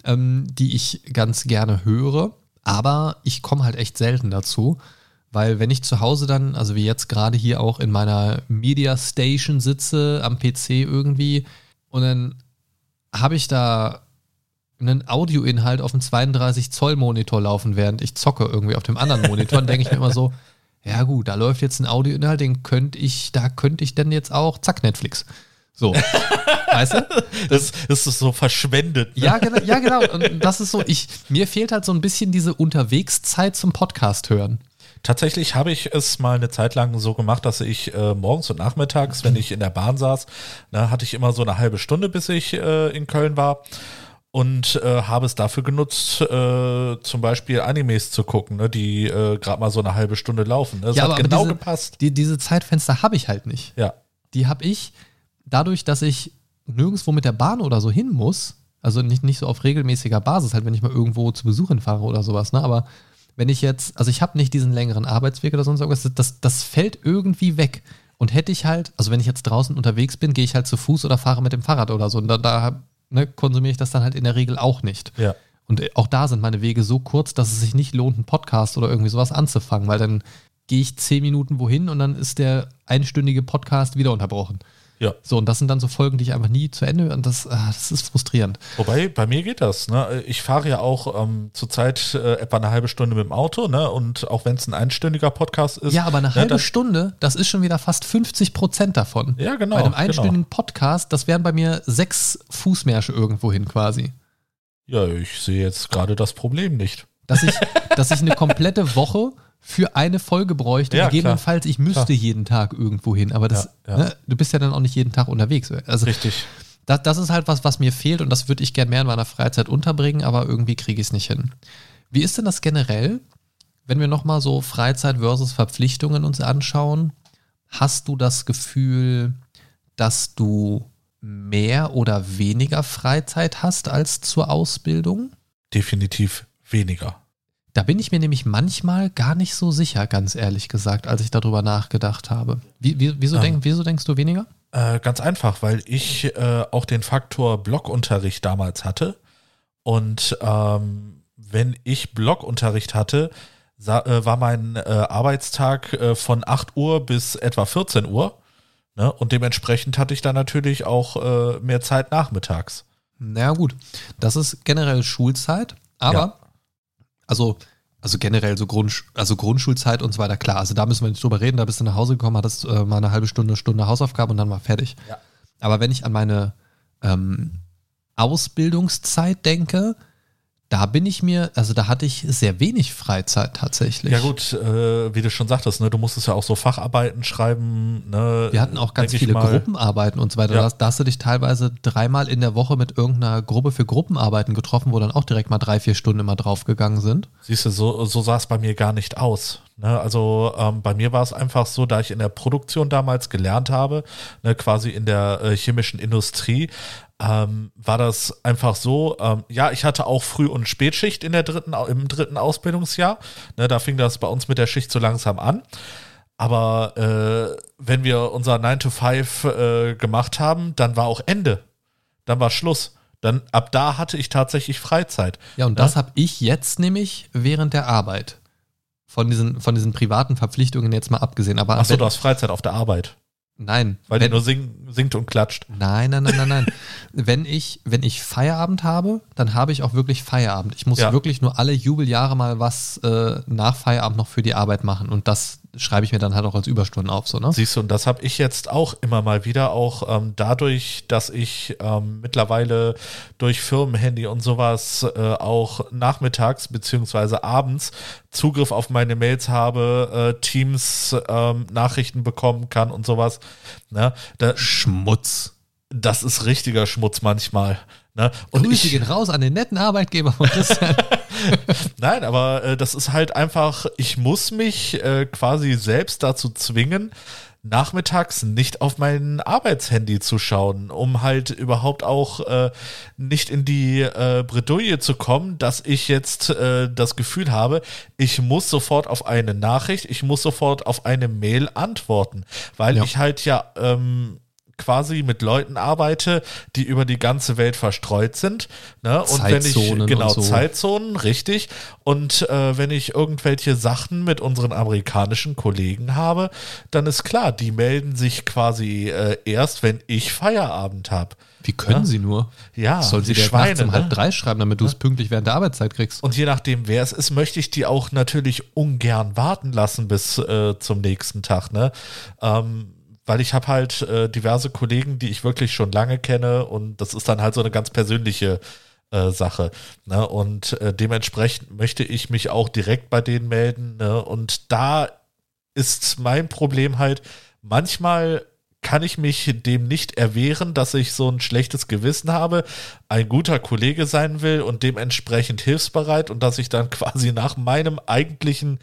ähm, die ich ganz gerne höre, aber ich komme halt echt selten dazu. Weil wenn ich zu Hause dann, also wie jetzt gerade hier auch in meiner Media Station sitze, am PC irgendwie, und dann habe ich da einen Audioinhalt auf dem 32 Zoll Monitor laufen, während ich zocke irgendwie auf dem anderen Monitor, dann denke ich mir immer so, ja gut, da läuft jetzt ein Audioinhalt, den könnte ich, da könnte ich dann jetzt auch, zack, Netflix. So. weißt du? Das, das ist so verschwendet. Ne? Ja, genau, ja, genau. Und das ist so, ich, mir fehlt halt so ein bisschen diese Unterwegszeit zum Podcast hören. Tatsächlich habe ich es mal eine Zeit lang so gemacht, dass ich äh, morgens und nachmittags, wenn ich in der Bahn saß, na, hatte ich immer so eine halbe Stunde, bis ich äh, in Köln war und äh, habe es dafür genutzt, äh, zum Beispiel Animes zu gucken, ne, die äh, gerade mal so eine halbe Stunde laufen. Ne? Das ja, hat genau diese, gepasst. Die, diese Zeitfenster habe ich halt nicht. Ja. Die habe ich dadurch, dass ich nirgendwo mit der Bahn oder so hin muss, also nicht, nicht so auf regelmäßiger Basis, halt wenn ich mal irgendwo zu Besuch hinfahre oder sowas, ne, aber wenn ich jetzt, also ich habe nicht diesen längeren Arbeitsweg oder sonst irgendwas, das, das fällt irgendwie weg. Und hätte ich halt, also wenn ich jetzt draußen unterwegs bin, gehe ich halt zu Fuß oder fahre mit dem Fahrrad oder so. Und da, da ne, konsumiere ich das dann halt in der Regel auch nicht. Ja. Und auch da sind meine Wege so kurz, dass es sich nicht lohnt, einen Podcast oder irgendwie sowas anzufangen, weil dann gehe ich zehn Minuten wohin und dann ist der einstündige Podcast wieder unterbrochen. Ja. So, und das sind dann so Folgen, die ich einfach nie zu Ende und das, ah, das ist frustrierend. Wobei, bei mir geht das. Ne? Ich fahre ja auch ähm, zurzeit äh, etwa eine halbe Stunde mit dem Auto, ne? Und auch wenn es ein einstündiger Podcast ist. Ja, aber eine ne, halbe Stunde, das ist schon wieder fast 50 Prozent davon. Ja, genau. Bei einem einstündigen genau. Podcast, das wären bei mir sechs Fußmärsche irgendwo hin quasi. Ja, ich sehe jetzt gerade das Problem nicht. Dass ich, dass ich eine komplette Woche für eine Folge bräuchte. Ja, Gegebenenfalls, klar. ich müsste klar. jeden Tag irgendwo hin, aber das, ja, ja. Ne, du bist ja dann auch nicht jeden Tag unterwegs. Also, Richtig. Das, das ist halt was, was mir fehlt und das würde ich gerne mehr in meiner Freizeit unterbringen, aber irgendwie kriege ich es nicht hin. Wie ist denn das generell, wenn wir nochmal so Freizeit versus Verpflichtungen uns anschauen? Hast du das Gefühl, dass du mehr oder weniger Freizeit hast als zur Ausbildung? Definitiv weniger. Da bin ich mir nämlich manchmal gar nicht so sicher, ganz ehrlich gesagt, als ich darüber nachgedacht habe. Wie, wie, wieso, ähm, denk, wieso denkst du weniger? Äh, ganz einfach, weil ich äh, auch den Faktor Blockunterricht damals hatte. Und ähm, wenn ich Blockunterricht hatte, äh, war mein äh, Arbeitstag äh, von 8 Uhr bis etwa 14 Uhr. Ne? Und dementsprechend hatte ich dann natürlich auch äh, mehr Zeit nachmittags. Na gut, das ist generell Schulzeit, aber ja also, also generell so Grund, also Grundschulzeit und so weiter, klar. Also da müssen wir nicht drüber reden. Da bist du nach Hause gekommen, hattest äh, mal eine halbe Stunde, Stunde Hausaufgabe und dann war fertig. Ja. Aber wenn ich an meine ähm, Ausbildungszeit denke, da bin ich mir, also da hatte ich sehr wenig Freizeit tatsächlich. Ja gut, äh, wie du schon sagtest, ne, du musstest ja auch so Facharbeiten schreiben. Ne, Wir hatten auch ganz viele Gruppenarbeiten und so weiter. Ja. Da, da, hast du dich teilweise dreimal in der Woche mit irgendeiner Gruppe für Gruppenarbeiten getroffen, wo dann auch direkt mal drei, vier Stunden immer draufgegangen sind. Siehst du, so, so sah es bei mir gar nicht aus. Ne, also ähm, bei mir war es einfach so, da ich in der Produktion damals gelernt habe, ne, quasi in der äh, chemischen Industrie, ähm, war das einfach so, ähm, ja, ich hatte auch Früh- und Spätschicht in der dritten, im dritten Ausbildungsjahr. Ne, da fing das bei uns mit der Schicht so langsam an. Aber äh, wenn wir unser 9 to 5 äh, gemacht haben, dann war auch Ende. Dann war Schluss. Dann ab da hatte ich tatsächlich Freizeit. Ja, und das habe ich jetzt nämlich während der Arbeit von diesen, von diesen privaten Verpflichtungen jetzt mal abgesehen. Aber Achso, du hast Freizeit auf der Arbeit. Nein. Weil wenn, die nur sing, singt und klatscht. Nein, nein, nein, nein, nein. wenn, ich, wenn ich Feierabend habe, dann habe ich auch wirklich Feierabend. Ich muss ja. wirklich nur alle Jubeljahre mal was äh, nach Feierabend noch für die Arbeit machen. Und das schreibe ich mir dann halt auch als Überstunden auf. So, ne? Siehst du, und das habe ich jetzt auch immer mal wieder, auch ähm, dadurch, dass ich ähm, mittlerweile durch Firmenhandy und sowas äh, auch nachmittags beziehungsweise abends Zugriff auf meine Mails habe, äh, Teams ähm, Nachrichten bekommen kann und sowas. Ne? Da, Schmutz. Das ist richtiger Schmutz manchmal. Ne? Und Grüße ich, gehen raus an den netten Arbeitgeber von Christian. Nein, aber äh, das ist halt einfach, ich muss mich äh, quasi selbst dazu zwingen, nachmittags nicht auf mein Arbeitshandy zu schauen, um halt überhaupt auch äh, nicht in die äh, Bredouille zu kommen, dass ich jetzt äh, das Gefühl habe, ich muss sofort auf eine Nachricht, ich muss sofort auf eine Mail antworten, weil ja. ich halt ja ähm, quasi mit Leuten arbeite, die über die ganze Welt verstreut sind. Ne? Und wenn ich genau so. Zeitzonen, richtig. Und äh, wenn ich irgendwelche Sachen mit unseren amerikanischen Kollegen habe, dann ist klar, die melden sich quasi äh, erst, wenn ich Feierabend habe. Wie können ja? sie nur? Ja, soll sie Schweine, nachts um halb ne? drei schreiben, damit du es pünktlich während der Arbeitszeit kriegst. Und je nachdem, wer es ist, möchte ich die auch natürlich ungern warten lassen bis äh, zum nächsten Tag. Ne? Ähm, weil ich habe halt äh, diverse Kollegen, die ich wirklich schon lange kenne und das ist dann halt so eine ganz persönliche äh, Sache. Ne? Und äh, dementsprechend möchte ich mich auch direkt bei denen melden. Ne? Und da ist mein Problem halt, manchmal kann ich mich dem nicht erwehren, dass ich so ein schlechtes Gewissen habe, ein guter Kollege sein will und dementsprechend hilfsbereit und dass ich dann quasi nach meinem eigentlichen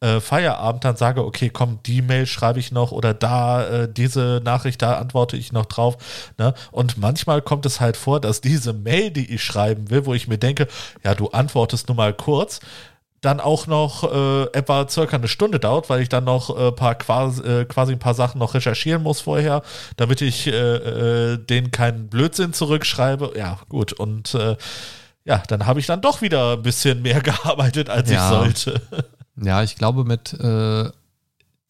äh, Feierabend dann sage, okay, komm, die Mail schreibe ich noch oder da, äh, diese Nachricht, da antworte ich noch drauf. Ne? Und manchmal kommt es halt vor, dass diese Mail, die ich schreiben will, wo ich mir denke, ja, du antwortest nur mal kurz, dann auch noch äh, etwa circa eine Stunde dauert, weil ich dann noch äh, paar quasi, äh, quasi ein paar Sachen noch recherchieren muss vorher, damit ich äh, äh, denen keinen Blödsinn zurückschreibe. Ja, gut. Und äh, ja, dann habe ich dann doch wieder ein bisschen mehr gearbeitet, als ja. ich sollte. Ja, ich glaube, mit äh,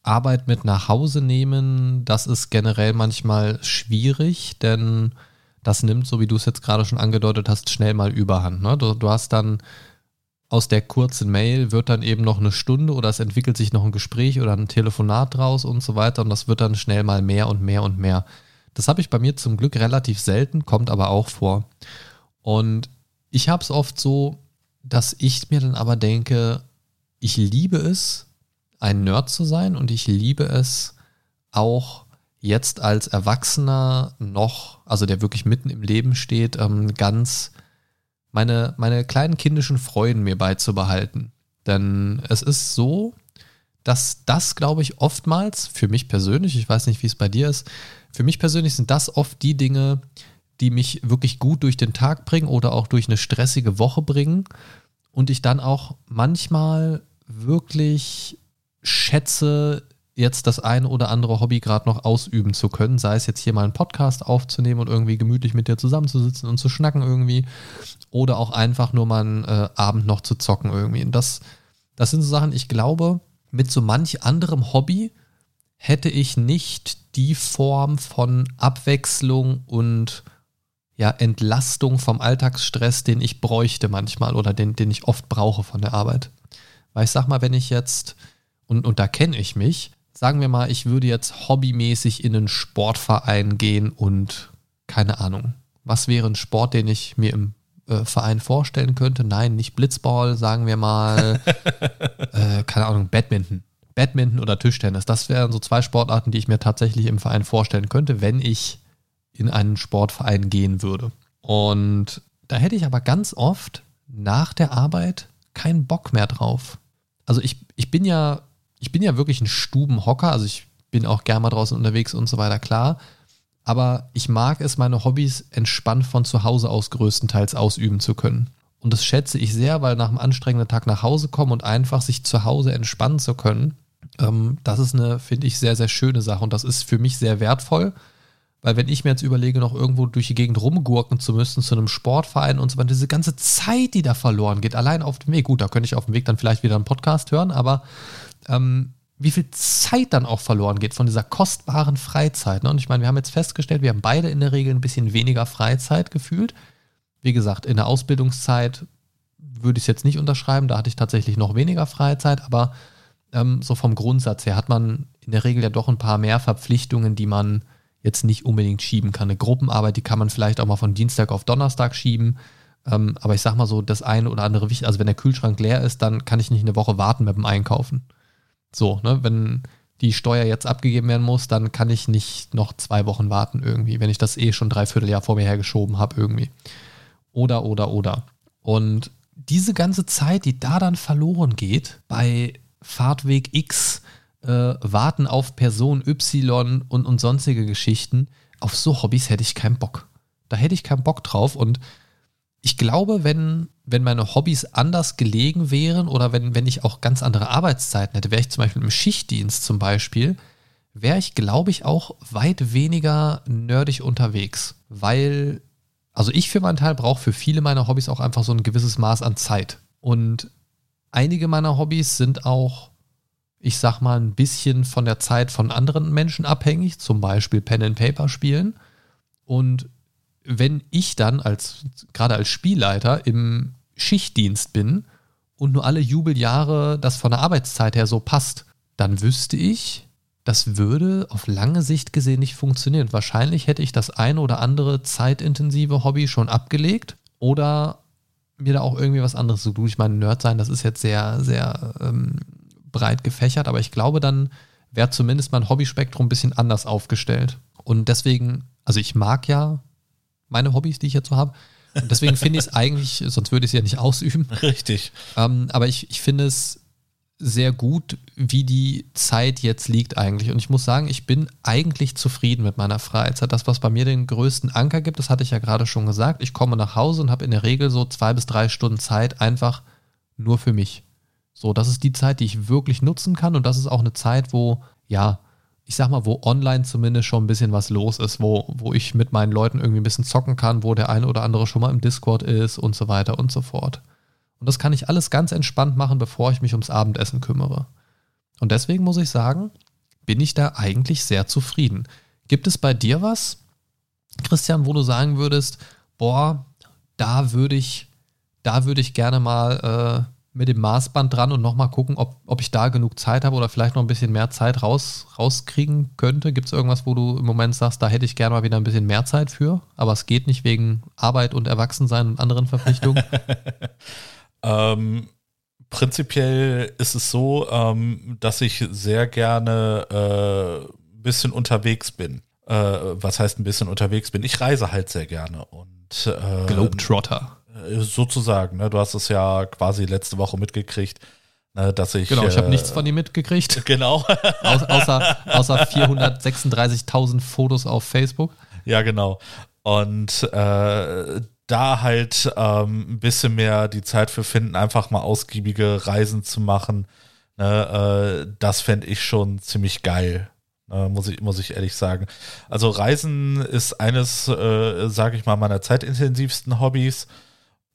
Arbeit mit nach Hause nehmen, das ist generell manchmal schwierig, denn das nimmt, so wie du es jetzt gerade schon angedeutet hast, schnell mal überhand. Ne? Du, du hast dann aus der kurzen Mail wird dann eben noch eine Stunde oder es entwickelt sich noch ein Gespräch oder ein Telefonat draus und so weiter und das wird dann schnell mal mehr und mehr und mehr. Das habe ich bei mir zum Glück relativ selten, kommt aber auch vor. Und ich habe es oft so, dass ich mir dann aber denke, ich liebe es, ein Nerd zu sein und ich liebe es auch jetzt als Erwachsener noch, also der wirklich mitten im Leben steht, ähm, ganz meine, meine kleinen kindischen Freuden mir beizubehalten. Denn es ist so, dass das, glaube ich, oftmals, für mich persönlich, ich weiß nicht, wie es bei dir ist, für mich persönlich sind das oft die Dinge, die mich wirklich gut durch den Tag bringen oder auch durch eine stressige Woche bringen und ich dann auch manchmal wirklich schätze, jetzt das ein oder andere Hobby gerade noch ausüben zu können, sei es jetzt hier mal einen Podcast aufzunehmen und irgendwie gemütlich mit dir zusammenzusitzen und zu schnacken irgendwie oder auch einfach nur mal einen äh, Abend noch zu zocken irgendwie. Und das, das sind so Sachen, ich glaube, mit so manch anderem Hobby hätte ich nicht die Form von Abwechslung und ja, Entlastung vom Alltagsstress, den ich bräuchte manchmal oder den, den ich oft brauche von der Arbeit. Weil ich sag mal, wenn ich jetzt, und, und da kenne ich mich, sagen wir mal, ich würde jetzt hobbymäßig in einen Sportverein gehen und keine Ahnung, was wäre ein Sport, den ich mir im äh, Verein vorstellen könnte? Nein, nicht Blitzball, sagen wir mal, äh, keine Ahnung, Badminton. Badminton oder Tischtennis. Das wären so zwei Sportarten, die ich mir tatsächlich im Verein vorstellen könnte, wenn ich in einen Sportverein gehen würde. Und da hätte ich aber ganz oft nach der Arbeit keinen Bock mehr drauf. Also ich, ich bin ja ich bin ja wirklich ein Stubenhocker, also ich bin auch gerne mal draußen unterwegs und so weiter, klar. Aber ich mag es, meine Hobbys entspannt von zu Hause aus größtenteils ausüben zu können. Und das schätze ich sehr, weil nach einem anstrengenden Tag nach Hause kommen und einfach sich zu Hause entspannen zu können, ähm, das ist eine, finde ich, sehr, sehr schöne Sache. Und das ist für mich sehr wertvoll, weil wenn ich mir jetzt überlege, noch irgendwo durch die Gegend rumgurken zu müssen, zu einem Sportverein und so weiter, diese ganze Zeit, die da verloren geht, allein auf dem Weg, gut, da könnte ich auf dem Weg dann vielleicht wieder einen Podcast hören, aber ähm, wie viel Zeit dann auch verloren geht von dieser kostbaren Freizeit. Ne? Und ich meine, wir haben jetzt festgestellt, wir haben beide in der Regel ein bisschen weniger Freizeit gefühlt. Wie gesagt, in der Ausbildungszeit würde ich es jetzt nicht unterschreiben, da hatte ich tatsächlich noch weniger Freizeit, aber ähm, so vom Grundsatz her hat man in der Regel ja doch ein paar mehr Verpflichtungen, die man jetzt nicht unbedingt schieben kann. Eine Gruppenarbeit, die kann man vielleicht auch mal von Dienstag auf Donnerstag schieben. Ähm, aber ich sag mal so, das eine oder andere wichtig, also wenn der Kühlschrank leer ist, dann kann ich nicht eine Woche warten mit dem Einkaufen. So, ne, wenn die Steuer jetzt abgegeben werden muss, dann kann ich nicht noch zwei Wochen warten irgendwie, wenn ich das eh schon dreiviertel Jahr vor mir hergeschoben habe irgendwie. Oder, oder, oder. Und diese ganze Zeit, die da dann verloren geht, bei Fahrtweg X, äh, Warten auf Person Y und, und sonstige Geschichten, auf so Hobbys hätte ich keinen Bock. Da hätte ich keinen Bock drauf und ich glaube, wenn, wenn meine Hobbys anders gelegen wären oder wenn, wenn ich auch ganz andere Arbeitszeiten hätte, wäre ich zum Beispiel im Schichtdienst zum Beispiel, wäre ich, glaube ich, auch weit weniger nerdig unterwegs. Weil, also ich für meinen Teil brauche für viele meiner Hobbys auch einfach so ein gewisses Maß an Zeit. Und einige meiner Hobbys sind auch, ich sag mal, ein bisschen von der Zeit von anderen Menschen abhängig, zum Beispiel Pen and Paper spielen. Und wenn ich dann als, gerade als Spielleiter im Schichtdienst bin und nur alle Jubeljahre das von der Arbeitszeit her so passt, dann wüsste ich, das würde auf lange Sicht gesehen nicht funktionieren. Wahrscheinlich hätte ich das eine oder andere zeitintensive Hobby schon abgelegt oder mir da auch irgendwie was anderes zu tun. Ich meine, Nerd sein, das ist jetzt sehr, sehr ähm, breit gefächert, aber ich glaube, dann wäre zumindest mein Hobbyspektrum ein bisschen anders aufgestellt. Und deswegen, also ich mag ja meine Hobbys, die ich jetzt so habe. Und deswegen finde ich es eigentlich, sonst würde ich es ja nicht ausüben. Richtig. Ähm, aber ich, ich finde es sehr gut, wie die Zeit jetzt liegt eigentlich. Und ich muss sagen, ich bin eigentlich zufrieden mit meiner Freizeit. Das, was bei mir den größten Anker gibt, das hatte ich ja gerade schon gesagt. Ich komme nach Hause und habe in der Regel so zwei bis drei Stunden Zeit einfach nur für mich. So, das ist die Zeit, die ich wirklich nutzen kann. Und das ist auch eine Zeit, wo, ja, ich sag mal, wo online zumindest schon ein bisschen was los ist, wo, wo ich mit meinen Leuten irgendwie ein bisschen zocken kann, wo der eine oder andere schon mal im Discord ist und so weiter und so fort. Und das kann ich alles ganz entspannt machen, bevor ich mich ums Abendessen kümmere. Und deswegen muss ich sagen, bin ich da eigentlich sehr zufrieden. Gibt es bei dir was, Christian, wo du sagen würdest, boah, da würde ich, da würde ich gerne mal äh, mit dem Maßband dran und nochmal gucken, ob, ob ich da genug Zeit habe oder vielleicht noch ein bisschen mehr Zeit raus, rauskriegen könnte? Gibt es irgendwas, wo du im Moment sagst, da hätte ich gerne mal wieder ein bisschen mehr Zeit für, aber es geht nicht wegen Arbeit und Erwachsensein und anderen Verpflichtungen? ähm, prinzipiell ist es so, ähm, dass ich sehr gerne ein äh, bisschen unterwegs bin. Äh, was heißt ein bisschen unterwegs bin? Ich reise halt sehr gerne und äh, Globetrotter. Sozusagen. Ne? Du hast es ja quasi letzte Woche mitgekriegt, ne, dass ich. Genau, ich habe äh, nichts von ihm mitgekriegt. Genau. Au außer außer 436.000 Fotos auf Facebook. Ja, genau. Und äh, da halt ähm, ein bisschen mehr die Zeit für finden, einfach mal ausgiebige Reisen zu machen. Ne, äh, das fände ich schon ziemlich geil. Ne, muss, ich, muss ich ehrlich sagen. Also Reisen ist eines, äh, sage ich mal, meiner zeitintensivsten Hobbys.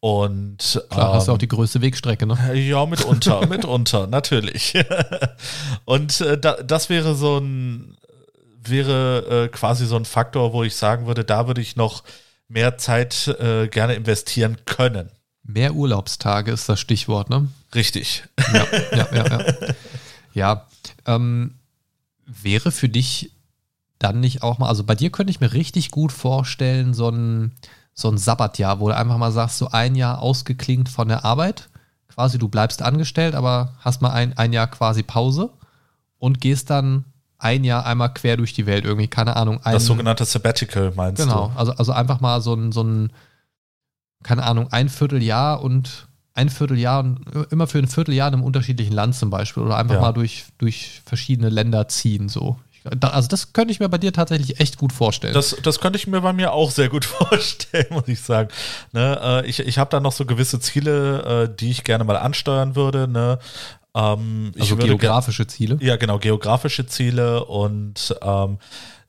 Und Klar, ähm, hast du auch ähm, die größte Wegstrecke, ne? Ja, mitunter, mitunter, natürlich. und äh, da, das wäre so ein, wäre äh, quasi so ein Faktor, wo ich sagen würde, da würde ich noch mehr Zeit äh, gerne investieren können. Mehr Urlaubstage ist das Stichwort, ne? Richtig. Ja, ja, ja. Ja, ja ähm, wäre für dich dann nicht auch mal, also bei dir könnte ich mir richtig gut vorstellen, so ein so ein Sabbatjahr, wo du einfach mal sagst, so ein Jahr ausgeklingt von der Arbeit. Quasi, du bleibst angestellt, aber hast mal ein, ein Jahr quasi Pause und gehst dann ein Jahr einmal quer durch die Welt irgendwie, keine Ahnung. Ein, das sogenannte Sabbatical meinst genau, du? Genau, also, also einfach mal so ein, so ein, keine Ahnung, ein Vierteljahr und ein Vierteljahr, immer für ein Vierteljahr in einem unterschiedlichen Land zum Beispiel oder einfach Ja. mal durch, durch verschiedene Länder ziehen. So. Ich, also das könnte ich mir bei dir tatsächlich echt gut vorstellen. Das, das könnte ich mir bei mir auch sehr gut vorstellen, muss ich sagen. Ne, äh, ich ich habe da noch so gewisse Ziele, äh, die ich gerne mal ansteuern würde. Ne? Ähm, ich also geografische Ziele. Ja, genau, geografische Ziele und ähm,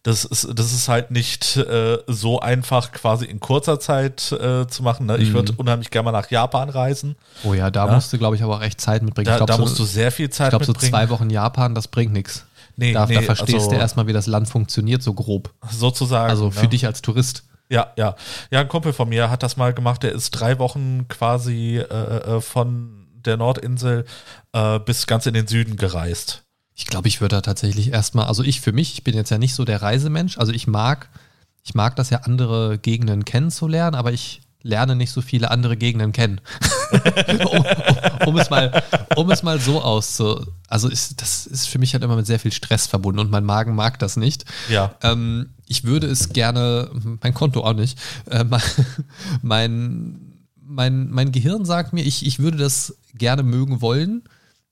das ist, das ist halt nicht äh, so einfach quasi in kurzer Zeit äh, zu machen. Ne? Ich Mhm. würde unheimlich gerne mal nach Japan reisen. Oh ja, da Ja. musst du, glaube ich, aber auch echt Zeit mitbringen. Da, ich glaube, da so, musst du sehr viel ich Zeit glaub, so mitbringen. zwei Wochen Japan, das bringt nichts. Nee, Da, nee, da verstehst also, du erstmal, wie das Land funktioniert, so grob. sozusagen. Also für ne? dich als Tourist. Ja, ja. Ja, ein Kumpel von mir hat das mal gemacht. Der ist drei Wochen quasi äh, äh, von der Nordinsel äh, bis ganz in den Süden gereist. Ich glaube, ich würde da tatsächlich erstmal, also ich für mich, ich bin jetzt ja nicht so der Reisemensch, also ich mag, ich mag das ja, andere Gegenden kennenzulernen, aber ich lerne nicht so viele andere Gegenden kennen. um, um, um, es mal, um es mal so auszu. Also ist, das ist für mich halt immer mit sehr viel Stress verbunden und mein Magen mag das nicht. Ja. Ähm, ich würde es gerne, mein Konto auch nicht, äh, mein, mein, mein, Gehirn sagt mir, ich, ich würde das gerne mögen wollen,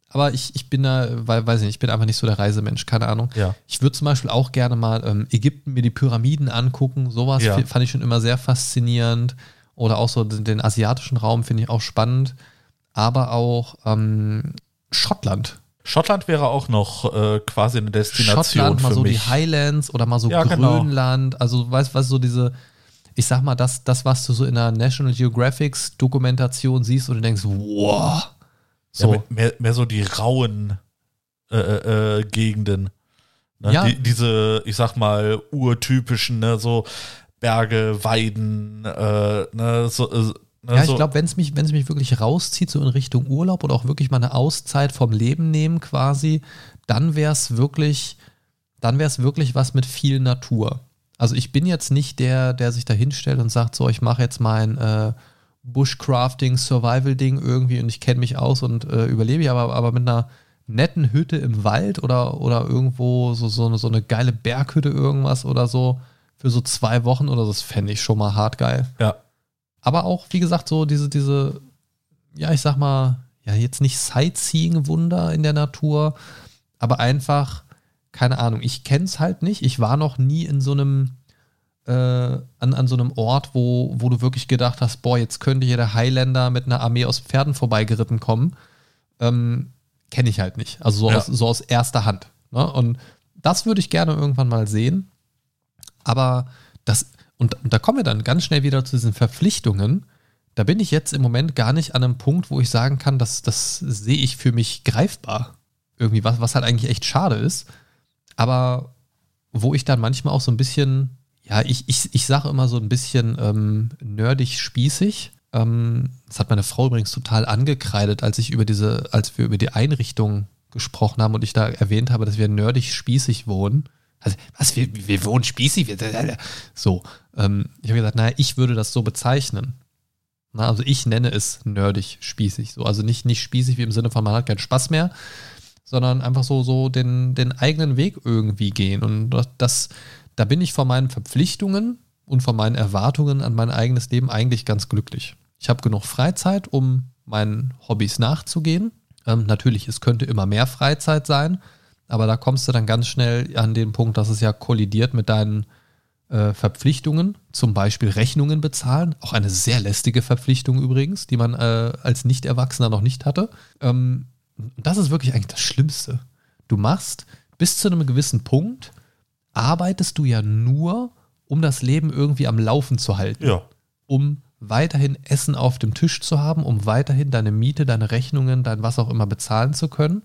aber ich, ich bin da, weil, weiß ich nicht, ich bin einfach nicht so der Reisemensch, keine Ahnung. Ja. Ich würde zum Beispiel auch gerne mal ähm, Ägypten, mir die Pyramiden angucken, sowas Ja. fand ich schon immer sehr faszinierend. Oder auch so den, den asiatischen Raum finde ich auch spannend. Aber auch ähm, Schottland. Schottland wäre auch noch äh, quasi eine Destination Schottland, mal so mich. die Highlands oder mal so Ja, genau. Grönland. Also, weißt du, so diese, ich sag mal, das, das, was du so in einer National Geographics Dokumentation siehst und du denkst, wow. Ja, So, mehr- mehr, mehr so die rauen äh, äh, äh, Gegenden. Ne? Ja. Die, diese, ich sag mal, urtypischen, ne, so Berge, Weiden, äh, ne, so, äh, ne, ja, ich glaube, wenn es mich, wenn es mich wirklich rauszieht, so in Richtung Urlaub oder auch wirklich mal eine Auszeit vom Leben nehmen quasi, dann wäre es wirklich, dann wäre es wirklich was mit viel Natur. Also ich bin jetzt nicht der, der sich da hinstellt und sagt, so, ich mache jetzt mein äh, Bushcrafting, Survival-Ding irgendwie und ich kenne mich aus und äh, überlebe ich, aber, aber mit einer netten Hütte im Wald oder, oder irgendwo so, so, eine, so eine geile Berghütte irgendwas oder so für so zwei Wochen oder so, das fände ich schon mal hart geil. ja. Aber auch, wie gesagt, so diese, diese, ja, ich sag mal, ja, jetzt nicht Sightseeing-Wunder in der Natur, aber einfach, keine Ahnung, ich kenn's halt nicht. Ich war noch nie in so einem, äh, an, an so einem Ort, wo, wo du wirklich gedacht hast, boah, jetzt könnte hier der Highlander mit einer Armee aus Pferden vorbeigeritten kommen. Ähm, Kenne ich halt nicht. Also so, Ja. aus, so aus erster Hand. Ne? Und das würde ich gerne irgendwann mal sehen. Aber das, und, und da kommen wir dann ganz schnell wieder zu diesen Verpflichtungen. Da bin ich jetzt im Moment gar nicht an einem Punkt, wo ich sagen kann, dass das sehe ich für mich greifbar. Irgendwie, was, was halt eigentlich echt schade ist. Aber wo ich dann manchmal auch so ein bisschen, ja, ich, ich, ich sage immer so ein bisschen ähm, nerdig spießig. Ähm, das hat meine Frau übrigens total angekreidet, als ich über diese, als wir über die Einrichtung gesprochen haben und ich da erwähnt habe, dass wir nerdig spießig wohnen. Also, was, wir, wir wohnen spießig? Wir, so, ähm, ich habe gesagt, naja, ich würde das so bezeichnen. Na, also ich nenne es nerdig spießig. So, also nicht, nicht spießig wie im Sinne von, man hat keinen Spaß mehr, sondern einfach so, so den, den eigenen Weg irgendwie gehen. Und das- da bin ich von meinen Verpflichtungen und von meinen Erwartungen an mein eigenes Leben eigentlich ganz glücklich. Ich habe genug Freizeit, um meinen Hobbys nachzugehen. Ähm, natürlich, es könnte immer mehr Freizeit sein, aber da kommst du dann ganz schnell an den Punkt, dass es ja kollidiert mit deinen äh, Verpflichtungen, zum Beispiel Rechnungen bezahlen, auch eine sehr lästige Verpflichtung übrigens, die man äh, als Nicht-Erwachsener noch nicht hatte. Ähm, das ist wirklich eigentlich das Schlimmste. Du machst bis zu einem gewissen Punkt, arbeitest du ja nur, um das Leben irgendwie am Laufen zu halten Ja. um weiterhin Essen auf dem Tisch zu haben, um weiterhin deine Miete, deine Rechnungen, dein was auch immer bezahlen zu können.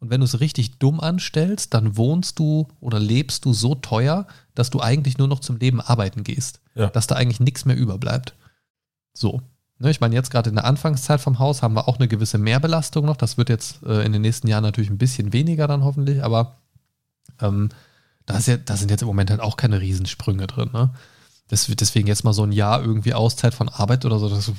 Und wenn du es richtig dumm anstellst, dann wohnst du oder lebst du so teuer, dass du eigentlich nur noch zum Leben arbeiten gehst. Ja. Dass da eigentlich nichts mehr überbleibt. So. Ne, ich meine, jetzt gerade in der Anfangszeit vom Haus haben wir auch eine gewisse Mehrbelastung noch. Das wird jetzt äh, in den nächsten Jahren natürlich ein bisschen weniger dann hoffentlich, aber ähm, da, ist ja, da sind jetzt im Moment halt auch keine Riesensprünge drin. Ne? Das, deswegen jetzt mal so ein Jahr irgendwie Auszeit von Arbeit oder so, das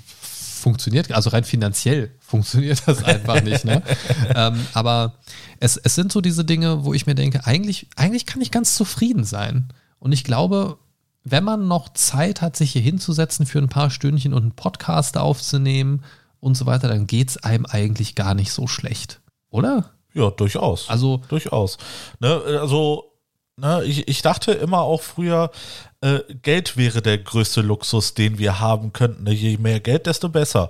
funktioniert, also rein finanziell funktioniert das einfach nicht. Ne? ähm, aber es, es sind so diese Dinge, wo ich mir denke, eigentlich, eigentlich kann ich ganz zufrieden sein. Und ich glaube, wenn man noch Zeit hat, sich hier hinzusetzen für ein paar Stündchen und einen Podcast aufzunehmen und so weiter, dann geht es einem eigentlich gar nicht so schlecht, oder? Ja, durchaus. Also durchaus. Ne, also, ne, ich, ich dachte immer auch früher, äh, Geld wäre der größte Luxus, den wir haben könnten. Ne? Je mehr Geld, desto besser.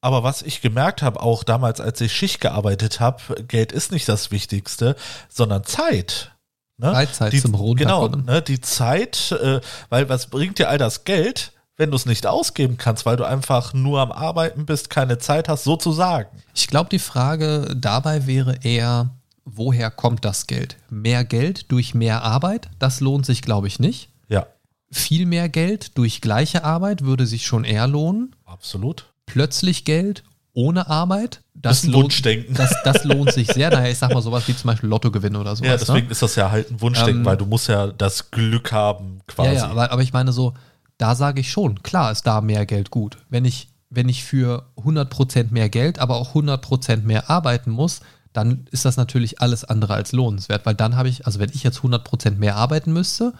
Aber was ich gemerkt habe, auch damals, als ich Schicht gearbeitet habe, Geld ist nicht das Wichtigste, sondern Zeit. Ne? Freizeit die, zum Runterkommen. Genau, ne, die Zeit, äh, weil was bringt dir all das Geld, wenn du es nicht ausgeben kannst, weil du einfach nur am Arbeiten bist, keine Zeit hast, sozusagen. Ich glaube, die Frage dabei wäre eher, woher kommt das Geld? Mehr Geld durch mehr Arbeit, das lohnt sich, glaube ich, nicht. Ja. Viel mehr Geld durch gleiche Arbeit würde sich schon eher lohnen. Absolut. Plötzlich Geld ohne Arbeit, das, das lohnt, das, das, lohnt sich sehr. Daher, ich sag mal sowas wie zum Beispiel Lottogewinn oder sowas. Ja, deswegen ne? ist das ja halt ein Wunschdenken, ähm, weil du musst ja das Glück haben, quasi. Ja, ja aber, aber ich meine so, da sage ich schon, klar ist da mehr Geld gut. Wenn ich, wenn ich für 100% mehr Geld, aber auch 100% mehr arbeiten muss, dann ist das natürlich alles andere als lohnenswert, weil dann habe ich, also wenn ich jetzt 100% mehr arbeiten müsste,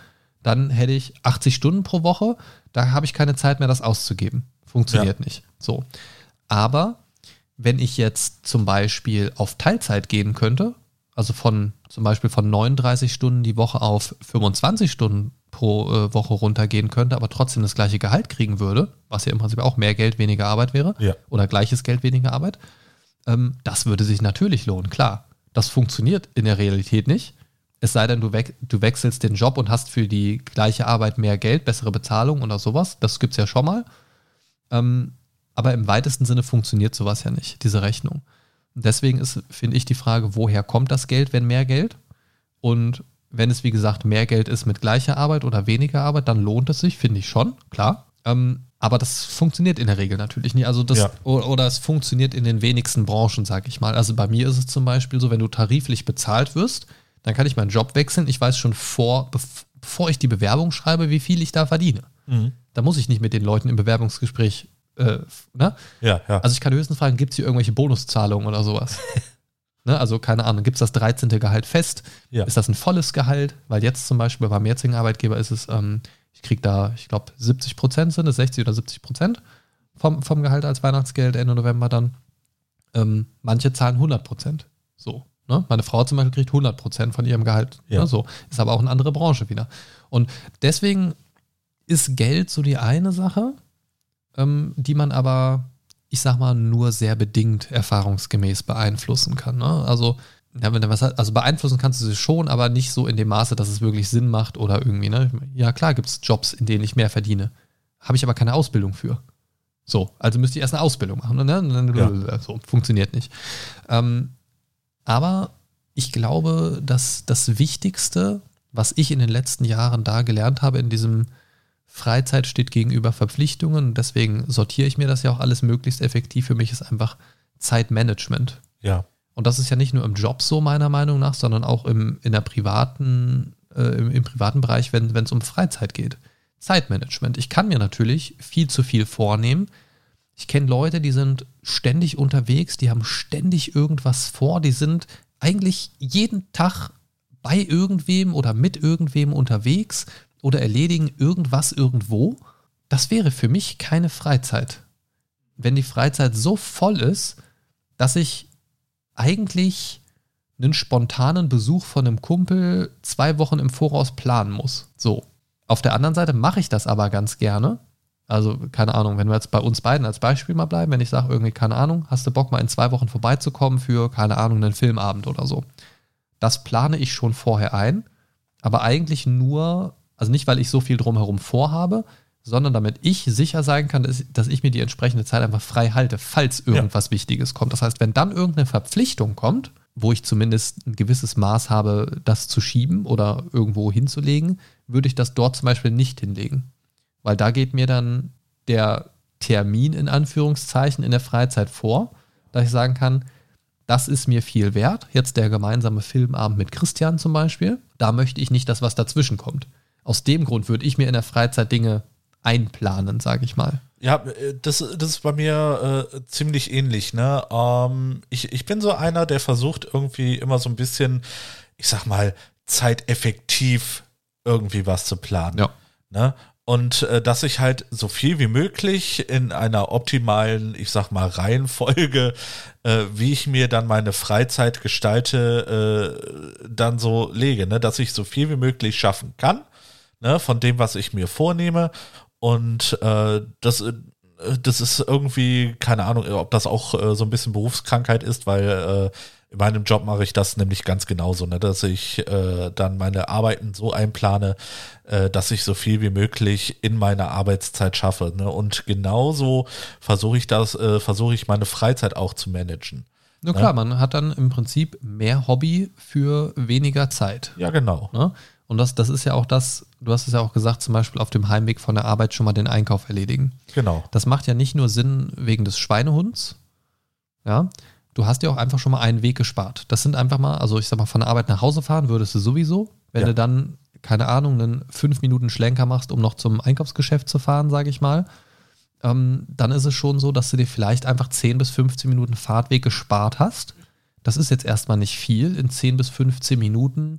dann hätte ich 80 Stunden pro Woche, da habe ich keine Zeit mehr, das auszugeben. Funktioniert ja. nicht. So. Aber wenn ich jetzt zum Beispiel auf Teilzeit gehen könnte, also von zum Beispiel von 39 Stunden die Woche auf 25 Stunden pro äh, Woche runtergehen könnte, aber trotzdem das gleiche Gehalt kriegen würde, was ja im Prinzip auch mehr Geld, weniger Arbeit wäre, ja. oder gleiches Geld, weniger Arbeit, ähm, das würde sich natürlich lohnen, klar. Das funktioniert in der Realität nicht. Es sei denn, du, we du wechselst den Job und hast für die gleiche Arbeit mehr Geld, bessere Bezahlung oder sowas. Das gibt es ja schon mal. Ähm, aber im weitesten Sinne funktioniert sowas ja nicht, diese Rechnung. Deswegen ist, finde ich, die Frage, woher kommt das Geld, wenn mehr Geld? Und wenn es, wie gesagt, mehr Geld ist mit gleicher Arbeit oder weniger Arbeit, dann lohnt es sich, finde ich schon, klar. Ähm, aber das funktioniert in der Regel natürlich nicht. Also das, ja. oder, oder, es funktioniert in den wenigsten Branchen, sage ich mal. Also bei mir ist es zum Beispiel so, wenn du tariflich bezahlt wirst, dann kann ich meinen Job wechseln. Ich weiß schon vor, bevor ich die Bewerbung schreibe, wie viel ich da verdiene. Mhm. Da muss ich nicht mit den Leuten im Bewerbungsgespräch äh, ne? Ja, ja. Also ich kann höchstens fragen, gibt es hier irgendwelche Bonuszahlungen oder sowas? ne? Also keine Ahnung, gibt es das 13. Gehalt fest? Ja. Ist das ein volles Gehalt? Weil jetzt zum Beispiel beim jetzigen Arbeitgeber ist es, ähm, ich kriege da, ich glaube, 70 Prozent sind es, 60 oder 70 Prozent vom, vom Gehalt als Weihnachtsgeld Ende November dann. Ähm, manche zahlen 100 Prozent. So. Ne? Meine Frau zum Beispiel kriegt 100 Prozent von ihrem Gehalt. Ja. Ne? So. Ist aber auch eine andere Branche wieder. Und deswegen ist Geld so die eine Sache ähm, die man aber, ich sag mal, nur sehr bedingt erfahrungsgemäß beeinflussen kann. Ne? Also, ja, wenn was also beeinflussen kannst du sie schon, aber nicht so in dem Maße, dass es wirklich Sinn macht oder irgendwie. Ne? Ja, klar gibt es Jobs, in denen ich mehr verdiene. Habe ich aber keine Ausbildung für. So, also müsste ich erst eine Ausbildung machen. Ne? Ja. So, funktioniert nicht. Ähm, aber ich glaube, dass das Wichtigste, was ich in den letzten Jahren da gelernt habe, in diesem Freizeit steht gegenüber Verpflichtungen deswegen sortiere ich mir das ja auch alles möglichst effektiv. Für mich ist einfach Zeitmanagement. Ja. Und das ist ja nicht nur im Job so, meiner Meinung nach, sondern auch im, in der privaten, äh, im, im, privaten Bereich, wenn es um Freizeit geht. Zeitmanagement. Ich kann mir natürlich viel zu viel vornehmen. Ich kenne Leute, die sind ständig unterwegs, die haben ständig irgendwas vor, die sind eigentlich jeden Tag bei irgendwem oder mit irgendwem unterwegs, oder erledigen irgendwas irgendwo, das wäre für mich keine Freizeit. Wenn die Freizeit so voll ist, dass ich eigentlich einen spontanen Besuch von einem Kumpel zwei Wochen im Voraus planen muss. So. Auf der anderen Seite mache ich das aber ganz gerne. Also, keine Ahnung, wenn wir jetzt bei uns beiden als Beispiel mal bleiben, wenn ich sage, irgendwie, keine Ahnung, hast du Bock mal in zwei Wochen vorbeizukommen für, keine Ahnung, einen Filmabend oder so. Das plane ich schon vorher ein, aber eigentlich nur, also nicht, weil ich so viel drumherum vorhabe, sondern damit ich sicher sein kann, dass, dass ich mir die entsprechende Zeit einfach frei halte, falls irgendwas ja. Wichtiges kommt. Das heißt, wenn dann irgendeine Verpflichtung kommt, wo ich zumindest ein gewisses Maß habe, das zu schieben oder irgendwo hinzulegen, würde ich das dort zum Beispiel nicht hinlegen. Weil da geht mir dann der Termin in Anführungszeichen in der Freizeit vor, dass ich sagen kann, das ist mir viel wert. Jetzt der gemeinsame Filmabend mit Christian zum Beispiel. Da möchte ich nicht, dass was dazwischen kommt aus dem Grund würde ich mir in der Freizeit Dinge einplanen, sage ich mal. Ja, äh, das, das ist bei mir äh, ziemlich ähnlich. Ne? Ähm, ich, ich bin so einer, der versucht irgendwie immer so ein bisschen, ich sag mal, zeiteffektiv irgendwie was zu planen. Ja. Ne? Und äh, dass ich halt so viel wie möglich in einer optimalen, ich sag mal, Reihenfolge, äh, wie ich mir dann meine Freizeit gestalte, äh, dann so lege, ne? dass ich so viel wie möglich schaffen kann, ne? von dem, was ich mir vornehme. Und äh, das, äh, das ist irgendwie, keine Ahnung, ob das auch äh, so ein bisschen Berufskrankheit ist, weil äh, in meinem Job mache ich das nämlich ganz genauso, ne, dass ich äh, dann meine Arbeiten so einplane, äh, dass ich so viel wie möglich in meiner Arbeitszeit schaffe. Ne? Und genauso versuche ich das, äh, versuche ich meine Freizeit auch zu managen. Na klar, man hat dann im Prinzip mehr Hobby für weniger Zeit. Ja, genau. Ne? Und das, das ist ja auch das, du hast es ja auch gesagt, zum Beispiel auf dem Heimweg von der Arbeit schon mal den Einkauf erledigen. Genau. Das macht ja nicht nur Sinn wegen des Schweinehunds, ja, du hast ja auch einfach schon mal einen Weg gespart. Das sind einfach mal, also ich sag mal, von der Arbeit nach Hause fahren würdest du sowieso. Wenn Ja. du dann, keine Ahnung, einen fünf Minuten Schlenker machst, um noch zum Einkaufsgeschäft zu fahren, sage ich mal, ähm, dann ist es schon so, dass du dir vielleicht einfach 10 bis 15 Minuten Fahrtweg gespart hast. Das ist jetzt erstmal nicht viel. In 10 bis 15 Minuten,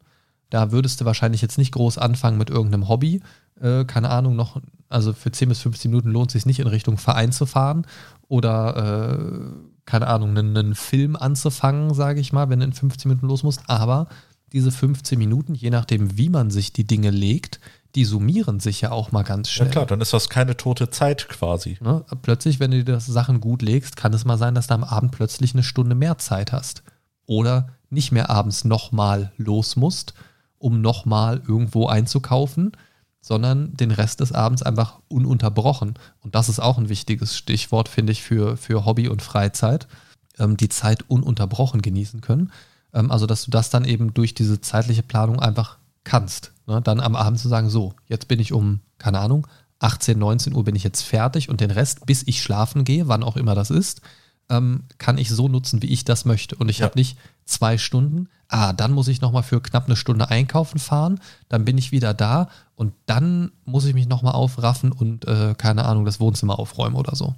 da würdest du wahrscheinlich jetzt nicht groß anfangen mit irgendeinem Hobby. Äh, keine Ahnung, noch, also für 10 bis 15 Minuten lohnt es sich nicht in Richtung Verein zu fahren oder äh, keine Ahnung, einen, einen Film anzufangen, sage ich mal, wenn du in 15 Minuten los musst. Aber diese 15 Minuten, je nachdem, wie man sich die Dinge legt, die summieren sich ja auch mal ganz Ja schnell. klar, dann ist das keine tote Zeit quasi. Ne? Plötzlich, wenn du dir das Sachen gut legst, kann es mal sein, dass du am Abend plötzlich eine Stunde mehr Zeit hast. Oder nicht mehr abends nochmal los musst, um nochmal irgendwo einzukaufen, sondern den Rest des Abends einfach ununterbrochen. Und das ist auch ein wichtiges Stichwort, finde ich, für, für Hobby und Freizeit. Ähm, die Zeit ununterbrochen genießen können. Ähm, also, dass du das dann eben durch diese zeitliche Planung einfach kannst. Ne? Dann am Abend zu sagen, so, jetzt bin ich um, keine Ahnung, 18, 19 Uhr bin ich jetzt fertig und den Rest, bis ich schlafen gehe, wann auch immer das ist, ähm, kann ich so nutzen, wie ich das möchte. Und ich Ja. habe nicht zwei Stunden, ah, dann muss ich nochmal für knapp eine Stunde einkaufen fahren, dann bin ich wieder da und dann muss ich mich nochmal aufraffen und, äh, keine Ahnung, das Wohnzimmer aufräumen oder so.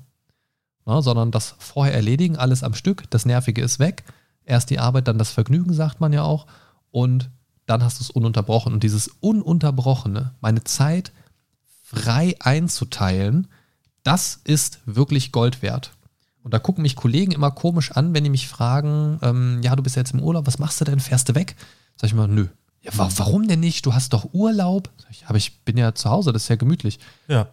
Na, sondern das vorher erledigen, alles am Stück, das Nervige ist weg, erst die Arbeit, dann das Vergnügen, sagt man ja auch, und dann hast du es ununterbrochen. Und dieses Ununterbrochene, meine Zeit frei einzuteilen, das ist wirklich Gold wert. Und da gucken mich Kollegen immer komisch an, wenn die mich fragen, ähm, ja, du bist jetzt im Urlaub, was machst du denn? Fährst du weg? Sag ich mal, nö. Ja, wa warum denn nicht? Du hast doch Urlaub. Sag ich, aber ich bin ja zu Hause, das ist ja gemütlich. Ja.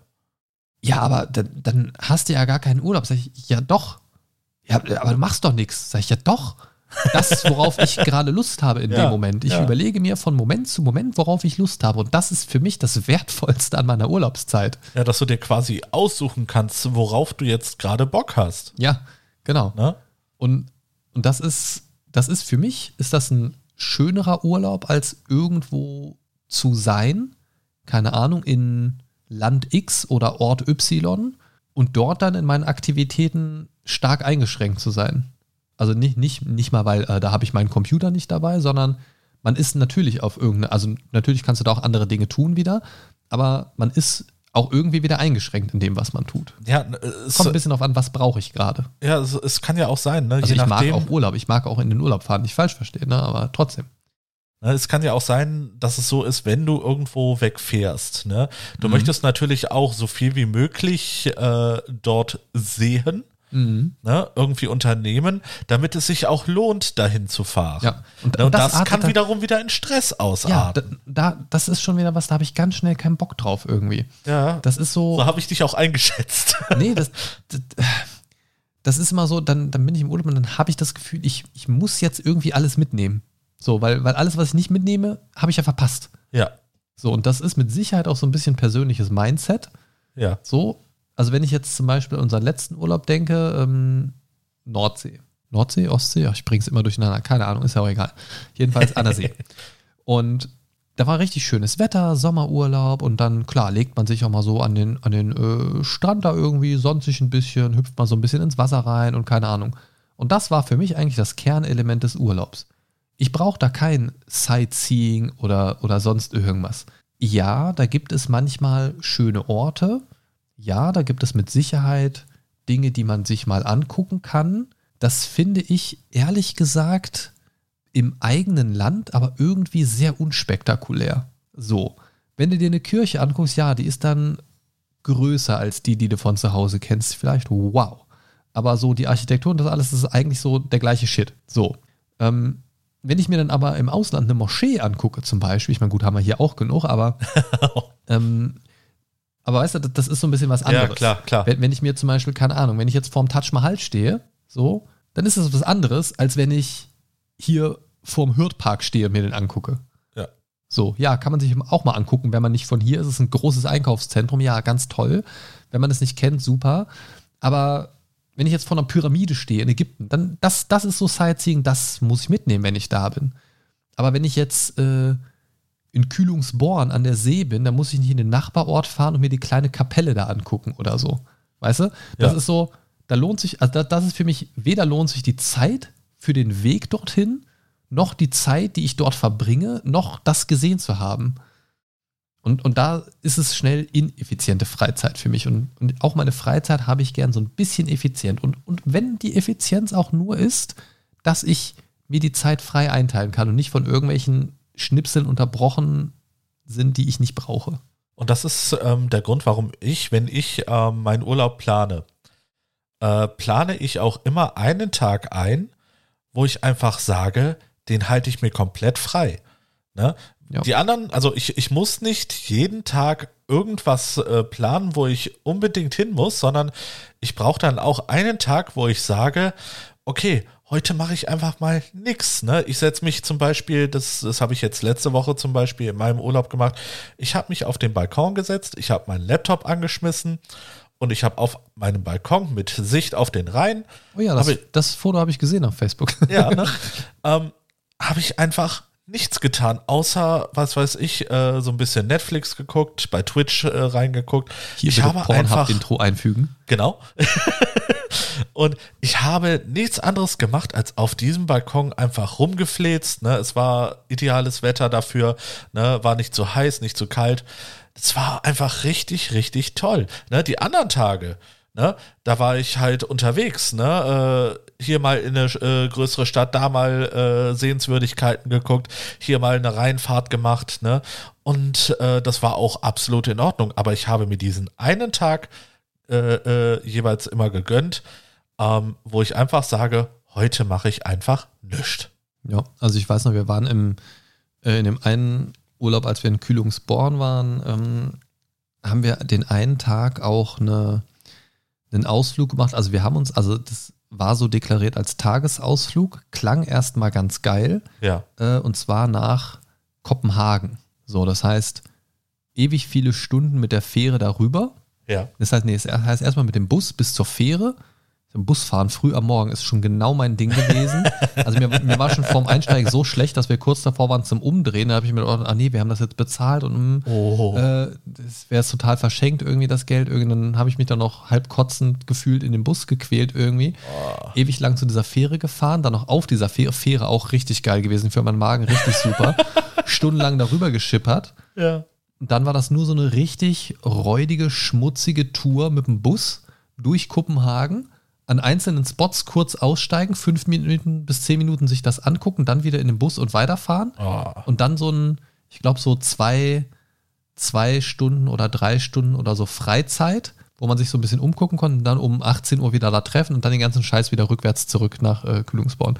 Ja, aber dann, dann hast du ja gar keinen Urlaub. Sag ich, ja doch. Ja, aber du machst doch nichts. Sag ich, ja doch. Das, worauf ich gerade Lust habe in Ja, dem Moment. Ich ja. überlege mir von Moment zu Moment, worauf ich Lust habe. Und das ist für mich das Wertvollste an meiner Urlaubszeit. Ja, dass du dir quasi aussuchen kannst, worauf du jetzt gerade Bock hast. Ja, genau. Ne? Und, und das ist, das ist für mich, ist das ein schönerer Urlaub, als irgendwo zu sein, keine Ahnung, in Land X oder Ort Y und dort dann in meinen Aktivitäten stark eingeschränkt zu sein. Also nicht, nicht, nicht mal, weil äh, da habe ich meinen Computer nicht dabei, sondern man ist natürlich auf irgendeine, also natürlich kannst du da auch andere Dinge tun wieder, aber man ist auch irgendwie wieder eingeschränkt in dem, was man tut. Ja, es, Kommt ein bisschen auf an, was brauche ich gerade. ja es, es kann ja auch sein, ne? Also je ich mag nachdem, auch Urlaub, ich mag auch in den Urlaub fahren, nicht falsch verstehen, ne? aber trotzdem. Ne, Es kann ja auch sein, dass es so ist, wenn du irgendwo wegfährst. Ne? Du Mhm. möchtest natürlich auch so viel wie möglich äh, dort sehen, Mhm. ne? irgendwie unternehmen, damit es sich auch lohnt, dahin zu fahren. Ja, und- ne? und das das, kann wiederum wieder in Stress Ja, ausarten. da, da, das ist schon wieder was, da habe ich ganz schnell keinen Bock drauf irgendwie. Ja, Das ist so, so habe ich dich auch eingeschätzt. nee, das, das, das ist immer so, dann, dann bin ich im Urlaub und dann habe ich das Gefühl, ich, ich muss jetzt irgendwie alles mitnehmen. So, weil, weil alles, was ich nicht mitnehme, habe ich ja verpasst. ja, So, und das ist mit Sicherheit auch so ein bisschen persönliches Mindset. ja, So, also wenn ich jetzt zum Beispiel an unseren letzten Urlaub denke, ähm, Nordsee. Nordsee, Ostsee, Ach, ich bringe es immer durcheinander, keine Ahnung, ist ja auch egal. Jedenfalls an der See. Und da war richtig schönes Wetter, Sommerurlaub und dann, klar, legt man sich auch mal so an den, an den äh, Strand da irgendwie, sonnt sich ein bisschen, hüpft mal so ein bisschen ins Wasser rein und keine Ahnung. Und das war für mich eigentlich das Kernelement des Urlaubs. Ich brauche da kein Sightseeing oder, oder sonst irgendwas. Ja, da gibt es manchmal schöne Orte. Ja, da gibt es mit Sicherheit Dinge, die man sich mal angucken kann. Das finde ich ehrlich gesagt im eigenen Land, aber irgendwie sehr unspektakulär. So, wenn du dir eine Kirche anguckst, ja, die ist dann größer als die, die du von zu Hause kennst. Vielleicht wow. Aber so die Architektur und das alles das ist eigentlich so der gleiche Shit. So. Ähm, wenn ich mir dann aber im Ausland eine Moschee angucke, zum Beispiel, ich meine, gut, haben wir hier auch genug, aber ähm, aber weißt du, das ist so ein bisschen was anderes. Ja, klar, klar. Wenn, wenn ich mir zum Beispiel, keine Ahnung, wenn ich jetzt vorm Taj Mahal stehe, so, dann ist das was anderes, als wenn ich hier vorm Hürtpark stehe und mir den angucke. Ja. So, ja, kann man sich auch mal angucken, wenn man nicht von hier ist. Es ist ein großes Einkaufszentrum, ja, ganz toll. Wenn man es nicht kennt, super. Aber wenn ich jetzt vor einer Pyramide stehe in Ägypten, dann das, das ist so Sightseeing, das muss ich mitnehmen, wenn ich da bin. Aber wenn ich jetzt äh, in Kühlungsborn an der See bin, dann muss ich nicht in den Nachbarort fahren und mir die kleine Kapelle da angucken oder so. Weißt du? Das Ja. ist so, da lohnt sich, also da, das ist für mich, weder lohnt sich die Zeit für den Weg dorthin, noch die Zeit, die ich dort verbringe, noch das gesehen zu haben. Und, und da ist es schnell ineffiziente Freizeit für mich. Und, und auch meine Freizeit habe ich gern so ein bisschen effizient. Und, und wenn die Effizienz auch nur ist, dass ich mir die Zeit frei einteilen kann und nicht von irgendwelchen Schnipseln unterbrochen sind, die ich nicht brauche. Und das ist ähm, der Grund, warum ich, wenn ich ähm, meinen Urlaub plane, äh, plane ich auch immer einen Tag ein, wo ich einfach sage, den halte ich mir komplett frei. Ne? Ja. Die anderen, also ich, ich muss nicht jeden Tag irgendwas äh, planen, wo ich unbedingt hin muss, sondern ich brauche dann auch einen Tag, wo ich sage, okay, heute mache ich einfach mal nix. Ne? Ich setze mich zum Beispiel, das, das habe ich jetzt letzte Woche zum Beispiel in meinem Urlaub gemacht, ich habe mich auf den Balkon gesetzt, ich habe meinen Laptop angeschmissen und ich habe auf meinem Balkon mit Sicht auf den Rhein, Oh ja, das, Aber- das Foto habe ich gesehen auf Facebook. ja, ne, ähm, habe ich einfach nichts getan, außer, was weiß ich, äh, so ein bisschen Netflix geguckt, bei Twitch äh, reingeguckt. Hier ich habe einfach, Pornhub-Intro einfügen. genau. Und ich habe nichts anderes gemacht, als auf diesem Balkon einfach rumgefläzt. Ne? Es war ideales Wetter dafür, ne? war nicht zu heiß, nicht zu kalt. Es war einfach richtig, richtig toll. Ne? Die anderen Tage, ne? da war ich halt unterwegs. Ne? Äh, hier mal in eine äh, größere Stadt, da mal äh, Sehenswürdigkeiten geguckt, hier mal eine Reinfahrt gemacht. Ne? Und äh, das war auch absolut in Ordnung. Aber ich habe mir diesen einen Tag äh, äh, jeweils immer gegönnt, ähm, wo ich einfach sage, heute mache ich einfach nichts. Ja, also ich weiß noch, wir waren im, in dem einen Urlaub, als wir in Kühlungsborn waren, ähm, haben wir den einen Tag auch eine, einen Ausflug gemacht. Also wir haben uns, also das war so deklariert als Tagesausflug, klang erstmal ganz geil, Ja, äh, und zwar nach Kopenhagen. So, das heißt, ewig viele Stunden mit der Fähre darüber. ja. Das heißt, nee, es heißt erstmal mit dem Bus bis zur Fähre. Busfahren früh am Morgen ist schon genau mein Ding gewesen. Also mir, mir war schon vorm Einsteigen so schlecht, dass wir kurz davor waren zum Umdrehen. Da habe ich mir gedacht, ah nee, wir haben das jetzt bezahlt und mm, Oh. äh, das wäre total verschenkt irgendwie das Geld. Irgendwann habe ich mich dann noch halb kotzend gefühlt in den Bus gequält irgendwie. Ewig lang zu dieser Fähre gefahren, dann noch auf dieser Fähre, Fähre auch richtig geil gewesen für meinen Magen, richtig super. Stundenlang darüber geschippert. ja. Dann war das nur so eine richtig räudige, schmutzige Tour mit dem Bus durch Kopenhagen, an einzelnen Spots kurz aussteigen, fünf Minuten bis zehn Minuten sich das angucken, dann wieder in den Bus und weiterfahren. Oh. Und dann so ein, ich glaube, so zwei, zwei Stunden oder drei Stunden oder so Freizeit, wo man sich so ein bisschen umgucken konnte und dann um 18 Uhr wieder da treffen und dann den ganzen Scheiß wieder rückwärts zurück nach äh, Kühlungsborn.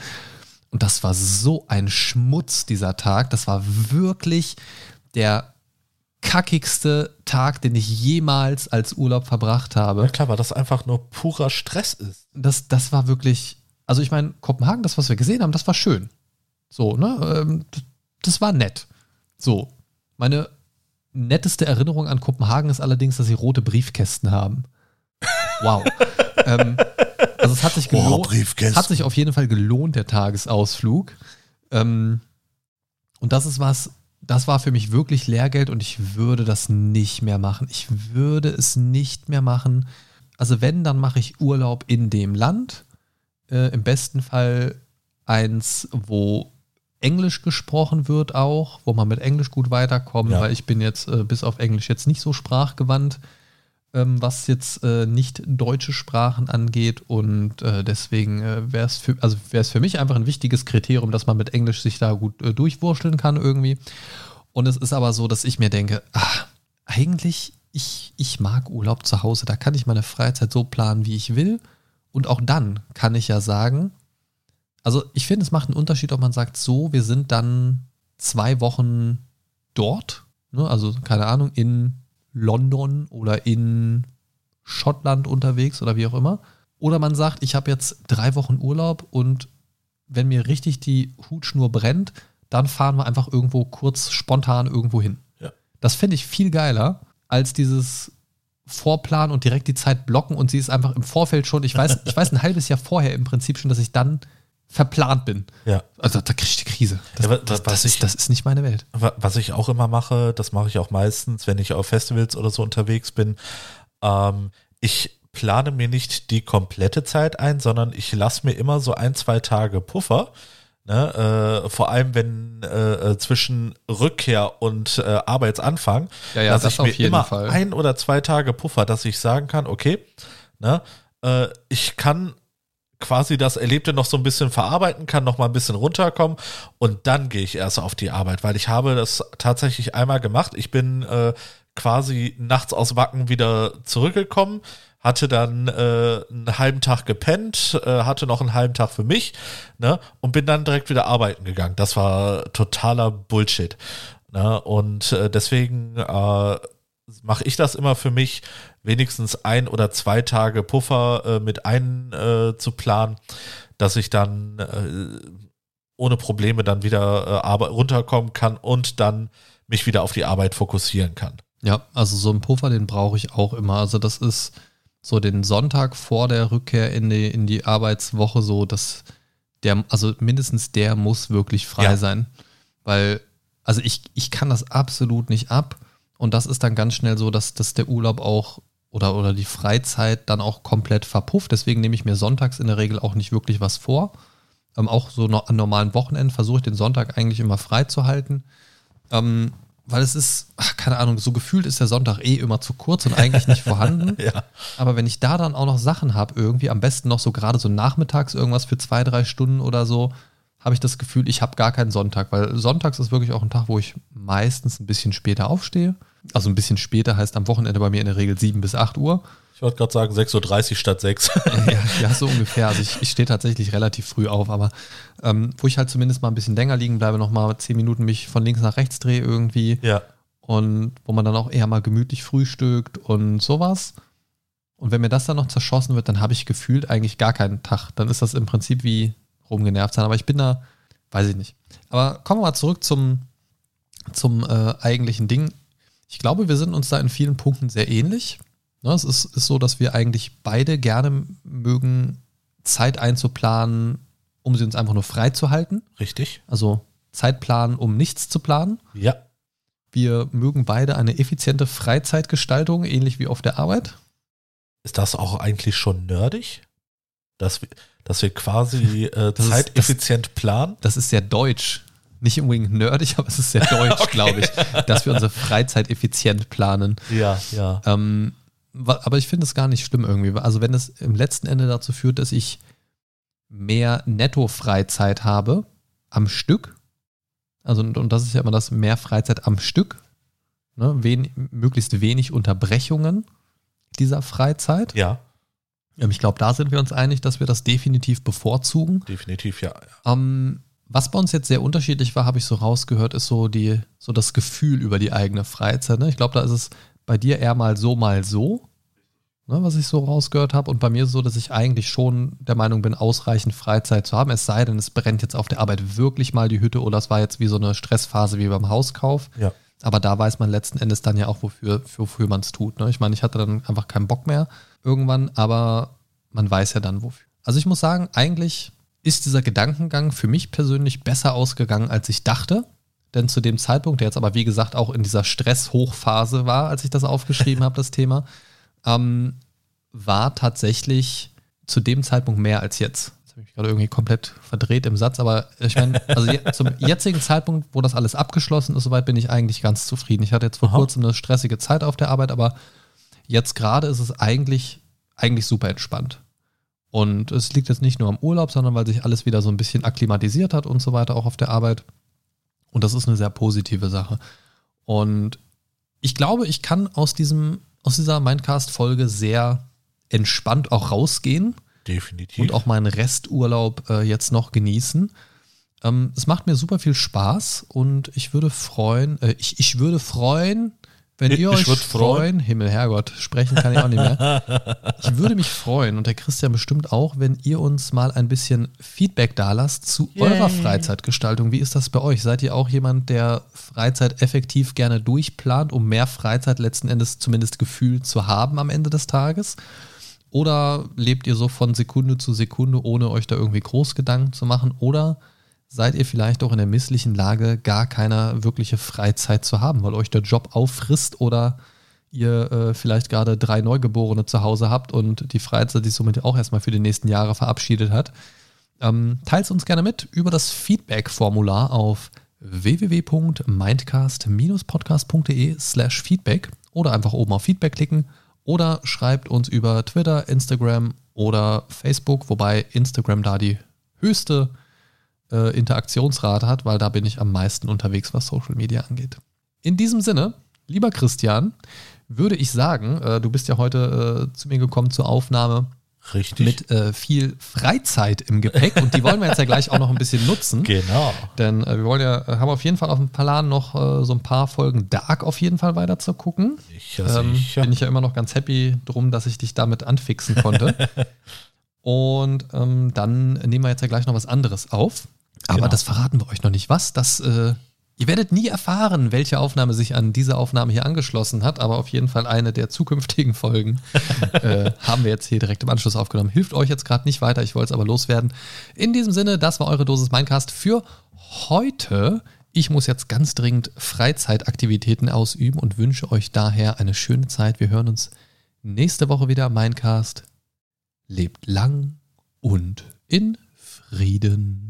Und das war so ein Schmutz, dieser Tag. Das war wirklich der kackigste Tag, den ich jemals als Urlaub verbracht habe Ja, klar, weil das einfach nur purer Stress ist. das, das war wirklich, also ich meine, Kopenhagen, das, was wir gesehen haben, das war schön. So, ne? Ähm, das war nett. So. Meine netteste Erinnerung an Kopenhagen ist allerdings, dass sie rote Briefkästen haben. Wow. ähm, also es hat sich gelohnt. Briefkästen. hat sich auf jeden Fall gelohnt, der Tagesausflug. Ähm, und das ist was, das war für mich wirklich Lehrgeld und ich würde das nicht mehr machen. Ich würde es nicht mehr machen. Also wenn, dann mache ich Urlaub in dem Land. Äh, Im besten Fall eins, wo Englisch gesprochen wird auch, wo man mit Englisch gut weiterkommt, Ja. weil ich bin jetzt äh, bis auf Englisch jetzt nicht so sprachgewandt, ähm, was jetzt äh, nicht deutsche Sprachen angeht und äh, deswegen äh, wäre es für, also für mich einfach ein wichtiges Kriterium, dass man mit Englisch sich da gut äh, durchwurschteln kann irgendwie. Und es ist aber so, dass ich mir denke, ah, eigentlich, ich, ich mag Urlaub zu Hause. Da kann ich meine Freizeit so planen, wie ich will. Und auch dann kann ich ja sagen, also ich finde, es macht einen Unterschied, ob man sagt, so, wir sind dann zwei Wochen dort, ne? also keine Ahnung, in London oder in Schottland unterwegs oder wie auch immer. Oder man sagt, ich habe jetzt drei Wochen Urlaub und wenn mir richtig die Hutschnur brennt, dann fahren wir einfach irgendwo kurz spontan irgendwo hin. Ja. Das finde ich viel geiler als dieses Vorplan und direkt die Zeit blocken und sie ist einfach im Vorfeld schon, ich weiß, ich weiß ein halbes Jahr vorher im Prinzip schon, dass ich dann verplant bin. Ja. Also da kriege ich die Krise. Das, Ja, das, das, ich- ist, das ist nicht meine Welt. Wa- Was ich auch immer mache, das mache ich auch meistens, wenn ich auf Festivals oder so unterwegs bin. Ähm, ich plane mir nicht die komplette Zeit ein, sondern ich lasse mir immer so ein, zwei Tage Puffer. Ne, äh, vor allem wenn äh, äh, zwischen Rückkehr und äh, Arbeitsanfang, Ja, ja, dass das ich auf mir jeden immer Fall. ein oder zwei Tage Puffer, dass ich sagen kann, okay, ne, äh, ich kann quasi das Erlebte noch so ein bisschen verarbeiten kann, noch mal ein bisschen runterkommen und dann gehe ich erst auf die Arbeit, weil ich habe das tatsächlich einmal gemacht. Ich bin äh, quasi nachts aus Wacken wieder zurückgekommen, hatte dann äh, einen halben Tag gepennt, äh, hatte noch einen halben Tag für mich ne, und bin dann direkt wieder arbeiten gegangen. Das war totaler Bullshit. Ne, und äh, deswegen äh, mache ich das immer für mich, wenigstens ein oder zwei Tage Puffer äh, mit ein äh, zu planen, dass ich dann äh, ohne Probleme dann wieder äh, runterkommen kann und dann mich wieder auf die Arbeit fokussieren kann. Ja, also so einen Puffer, den brauche ich auch immer. Also das ist so den Sonntag vor der Rückkehr in die, in die Arbeitswoche so, dass der, also mindestens der muss wirklich frei Ja. sein. Weil, also ich, ich kann das absolut nicht ab. Und das ist dann ganz schnell so, dass, dass der Urlaub auch oder, oder die Freizeit dann auch komplett verpufft. Deswegen nehme ich mir sonntags in der Regel auch nicht wirklich was vor. Ähm, auch so an normalen Wochenenden versuche ich den Sonntag eigentlich immer frei zu halten. Ähm, weil es ist, ach, keine Ahnung, so gefühlt ist der Sonntag eh immer zu kurz und eigentlich nicht vorhanden. Ja. Aber wenn ich da dann auch noch Sachen habe, irgendwie, am besten noch so gerade so nachmittags irgendwas für zwei, drei Stunden oder so, habe ich das Gefühl, ich habe gar keinen Sonntag, weil sonntags ist wirklich auch ein Tag, wo ich meistens ein bisschen später aufstehe. Also ein bisschen später heißt am Wochenende bei mir in der Regel 7 bis 8 Uhr. Ich wollte gerade sagen 6.30 Uhr statt 6. ja, ja, so ungefähr. Also ich, ich stehe tatsächlich relativ früh auf, aber ähm, wo ich halt zumindest mal ein bisschen länger liegen bleibe, noch mal zehn Minuten mich von links nach rechts drehe irgendwie ja. und wo man dann auch eher mal gemütlich frühstückt und sowas. Und wenn mir das dann noch zerschossen wird, dann habe ich gefühlt eigentlich gar keinen Tag. Dann ist das im Prinzip wie rumgenervt sein. Aber ich bin da, weiß ich nicht. Aber kommen wir mal zurück zum, zum äh, eigentlichen Ding. Ich glaube, wir sind uns da in vielen Punkten sehr ähnlich. Ne, es ist, ist so, dass wir eigentlich beide gerne mögen, Zeit einzuplanen, um sie uns einfach nur frei zu halten. Richtig? Also Zeit planen, um nichts zu planen. Ja. Wir mögen beide eine effiziente Freizeitgestaltung, ähnlich wie auf der Arbeit. Ist das auch eigentlich schon nerdig? Dass wir, dass wir quasi äh, Das ist- zeiteffizient planen? Das ist sehr deutsch. Nicht unbedingt nerdig, aber es ist sehr deutsch, Okay. glaube ich, dass wir unsere Freizeit effizient planen. Ja, ja. Ähm, aber ich finde es gar nicht schlimm irgendwie. Also wenn es im letzten Ende dazu führt, dass ich mehr Netto-Freizeit habe am Stück, also und, und das ist ja immer das mehr Freizeit am Stück, ne, wen, möglichst wenig Unterbrechungen dieser Freizeit. Ja, Ähm, Ich glaube, da sind wir uns einig, dass wir das definitiv bevorzugen. definitiv, ja. ja. Ähm, was bei uns jetzt sehr unterschiedlich war, habe ich so rausgehört, ist so die, so das Gefühl über die eigene Freizeit. Ne? Ich glaube, da ist es bei dir eher mal so, mal so, ne, was ich so rausgehört habe. Und bei mir so, dass ich eigentlich schon der Meinung bin, ausreichend Freizeit zu haben. Es sei denn, es brennt jetzt auf der Arbeit wirklich mal die Hütte oder es war jetzt wie so eine Stressphase wie beim Hauskauf. Ja. Aber da weiß man letzten Endes dann ja auch, wofür, wofür man es tut. Ne? Ich meine, ich hatte dann einfach keinen Bock mehr irgendwann, aber man weiß ja dann wofür. Also ich muss sagen, eigentlich ist dieser Gedankengang für mich persönlich besser ausgegangen, als ich dachte. Denn zu dem Zeitpunkt, der jetzt aber wie gesagt auch in dieser Stress-Hochphase war, als ich das aufgeschrieben habe, das Thema, ähm, war tatsächlich zu dem Zeitpunkt mehr als jetzt. Jetzt habe ich mich gerade irgendwie komplett verdreht im Satz, aber ich meine, also je, zum jetzigen Zeitpunkt, wo das alles abgeschlossen ist, soweit bin ich eigentlich ganz zufrieden. Ich hatte jetzt vor Aha. kurzem eine stressige Zeit auf der Arbeit, aber jetzt gerade ist es eigentlich, eigentlich super entspannt. Und es liegt jetzt nicht nur am Urlaub, sondern weil sich alles wieder so ein bisschen akklimatisiert hat und so weiter, auch auf der Arbeit. Und das ist eine sehr positive Sache. Und ich glaube, ich kann aus diesem, aus dieser Mindcast-Folge sehr entspannt auch rausgehen. Definitiv. Und auch meinen Resturlaub äh, jetzt noch genießen. Ähm, es macht mir super viel Spaß und ich würde freuen, äh, ich, ich würde freuen, wenn ihr Ich euch würd freuen, freuen. Himmel, Herrgott, sprechen kann ich auch nicht mehr. Ich würde mich freuen und der Christian bestimmt auch, wenn ihr uns mal ein bisschen Feedback dalasst zu Yay. eurer Freizeitgestaltung. Wie ist das bei euch? Seid ihr auch jemand, der Freizeit effektiv gerne durchplant, um mehr Freizeit letzten Endes zumindest gefühlt zu haben am Ende des Tages? Oder lebt ihr so von Sekunde zu Sekunde, ohne euch da irgendwie groß Gedanken zu machen? Oder seid ihr vielleicht auch in der misslichen Lage, gar keine wirkliche Freizeit zu haben, weil euch der Job auffrisst oder ihr äh, vielleicht gerade drei Neugeborene zu Hause habt und die Freizeit sich somit auch erstmal für die nächsten Jahre verabschiedet hat? Ähm, Teilt uns gerne mit über das Feedback-Formular auf www.mindcast-podcast.de slash feedback oder einfach oben auf Feedback klicken oder schreibt uns über Twitter, Instagram oder Facebook, wobei Instagram da die höchste äh, Interaktionsrate hat, weil da bin ich am meisten unterwegs, was Social Media angeht. In diesem Sinne, lieber Christian, würde ich sagen, äh, du bist ja heute äh, zu mir gekommen zur Aufnahme Richtig. mit äh, viel Freizeit im Gepäck und die wollen wir jetzt ja gleich auch noch ein bisschen nutzen. genau. Denn äh, wir wollen ja, äh, haben auf jeden Fall auf dem Plan noch äh, so ein paar Folgen Dark auf jeden Fall weiter zu gucken. Sicher, Ähm, sicher. bin ich ja immer noch ganz happy drum, dass ich dich damit anfixen konnte. Und ähm, dann nehmen wir jetzt ja gleich noch was anderes auf. Aber Genau. das verraten wir euch noch nicht. Was? Das, äh, ihr werdet nie erfahren, welche Aufnahme sich an diese Aufnahme hier angeschlossen hat, aber auf jeden Fall eine der zukünftigen Folgen äh, haben wir jetzt hier direkt im Anschluss aufgenommen. Hilft euch jetzt gerade nicht weiter, ich wollte es aber loswerden. In diesem Sinne, das war eure Dosis Minecast für heute. Ich muss jetzt ganz dringend Freizeitaktivitäten ausüben und wünsche euch daher eine schöne Zeit. Wir hören uns nächste Woche wieder. Minecast lebt lang und in Frieden.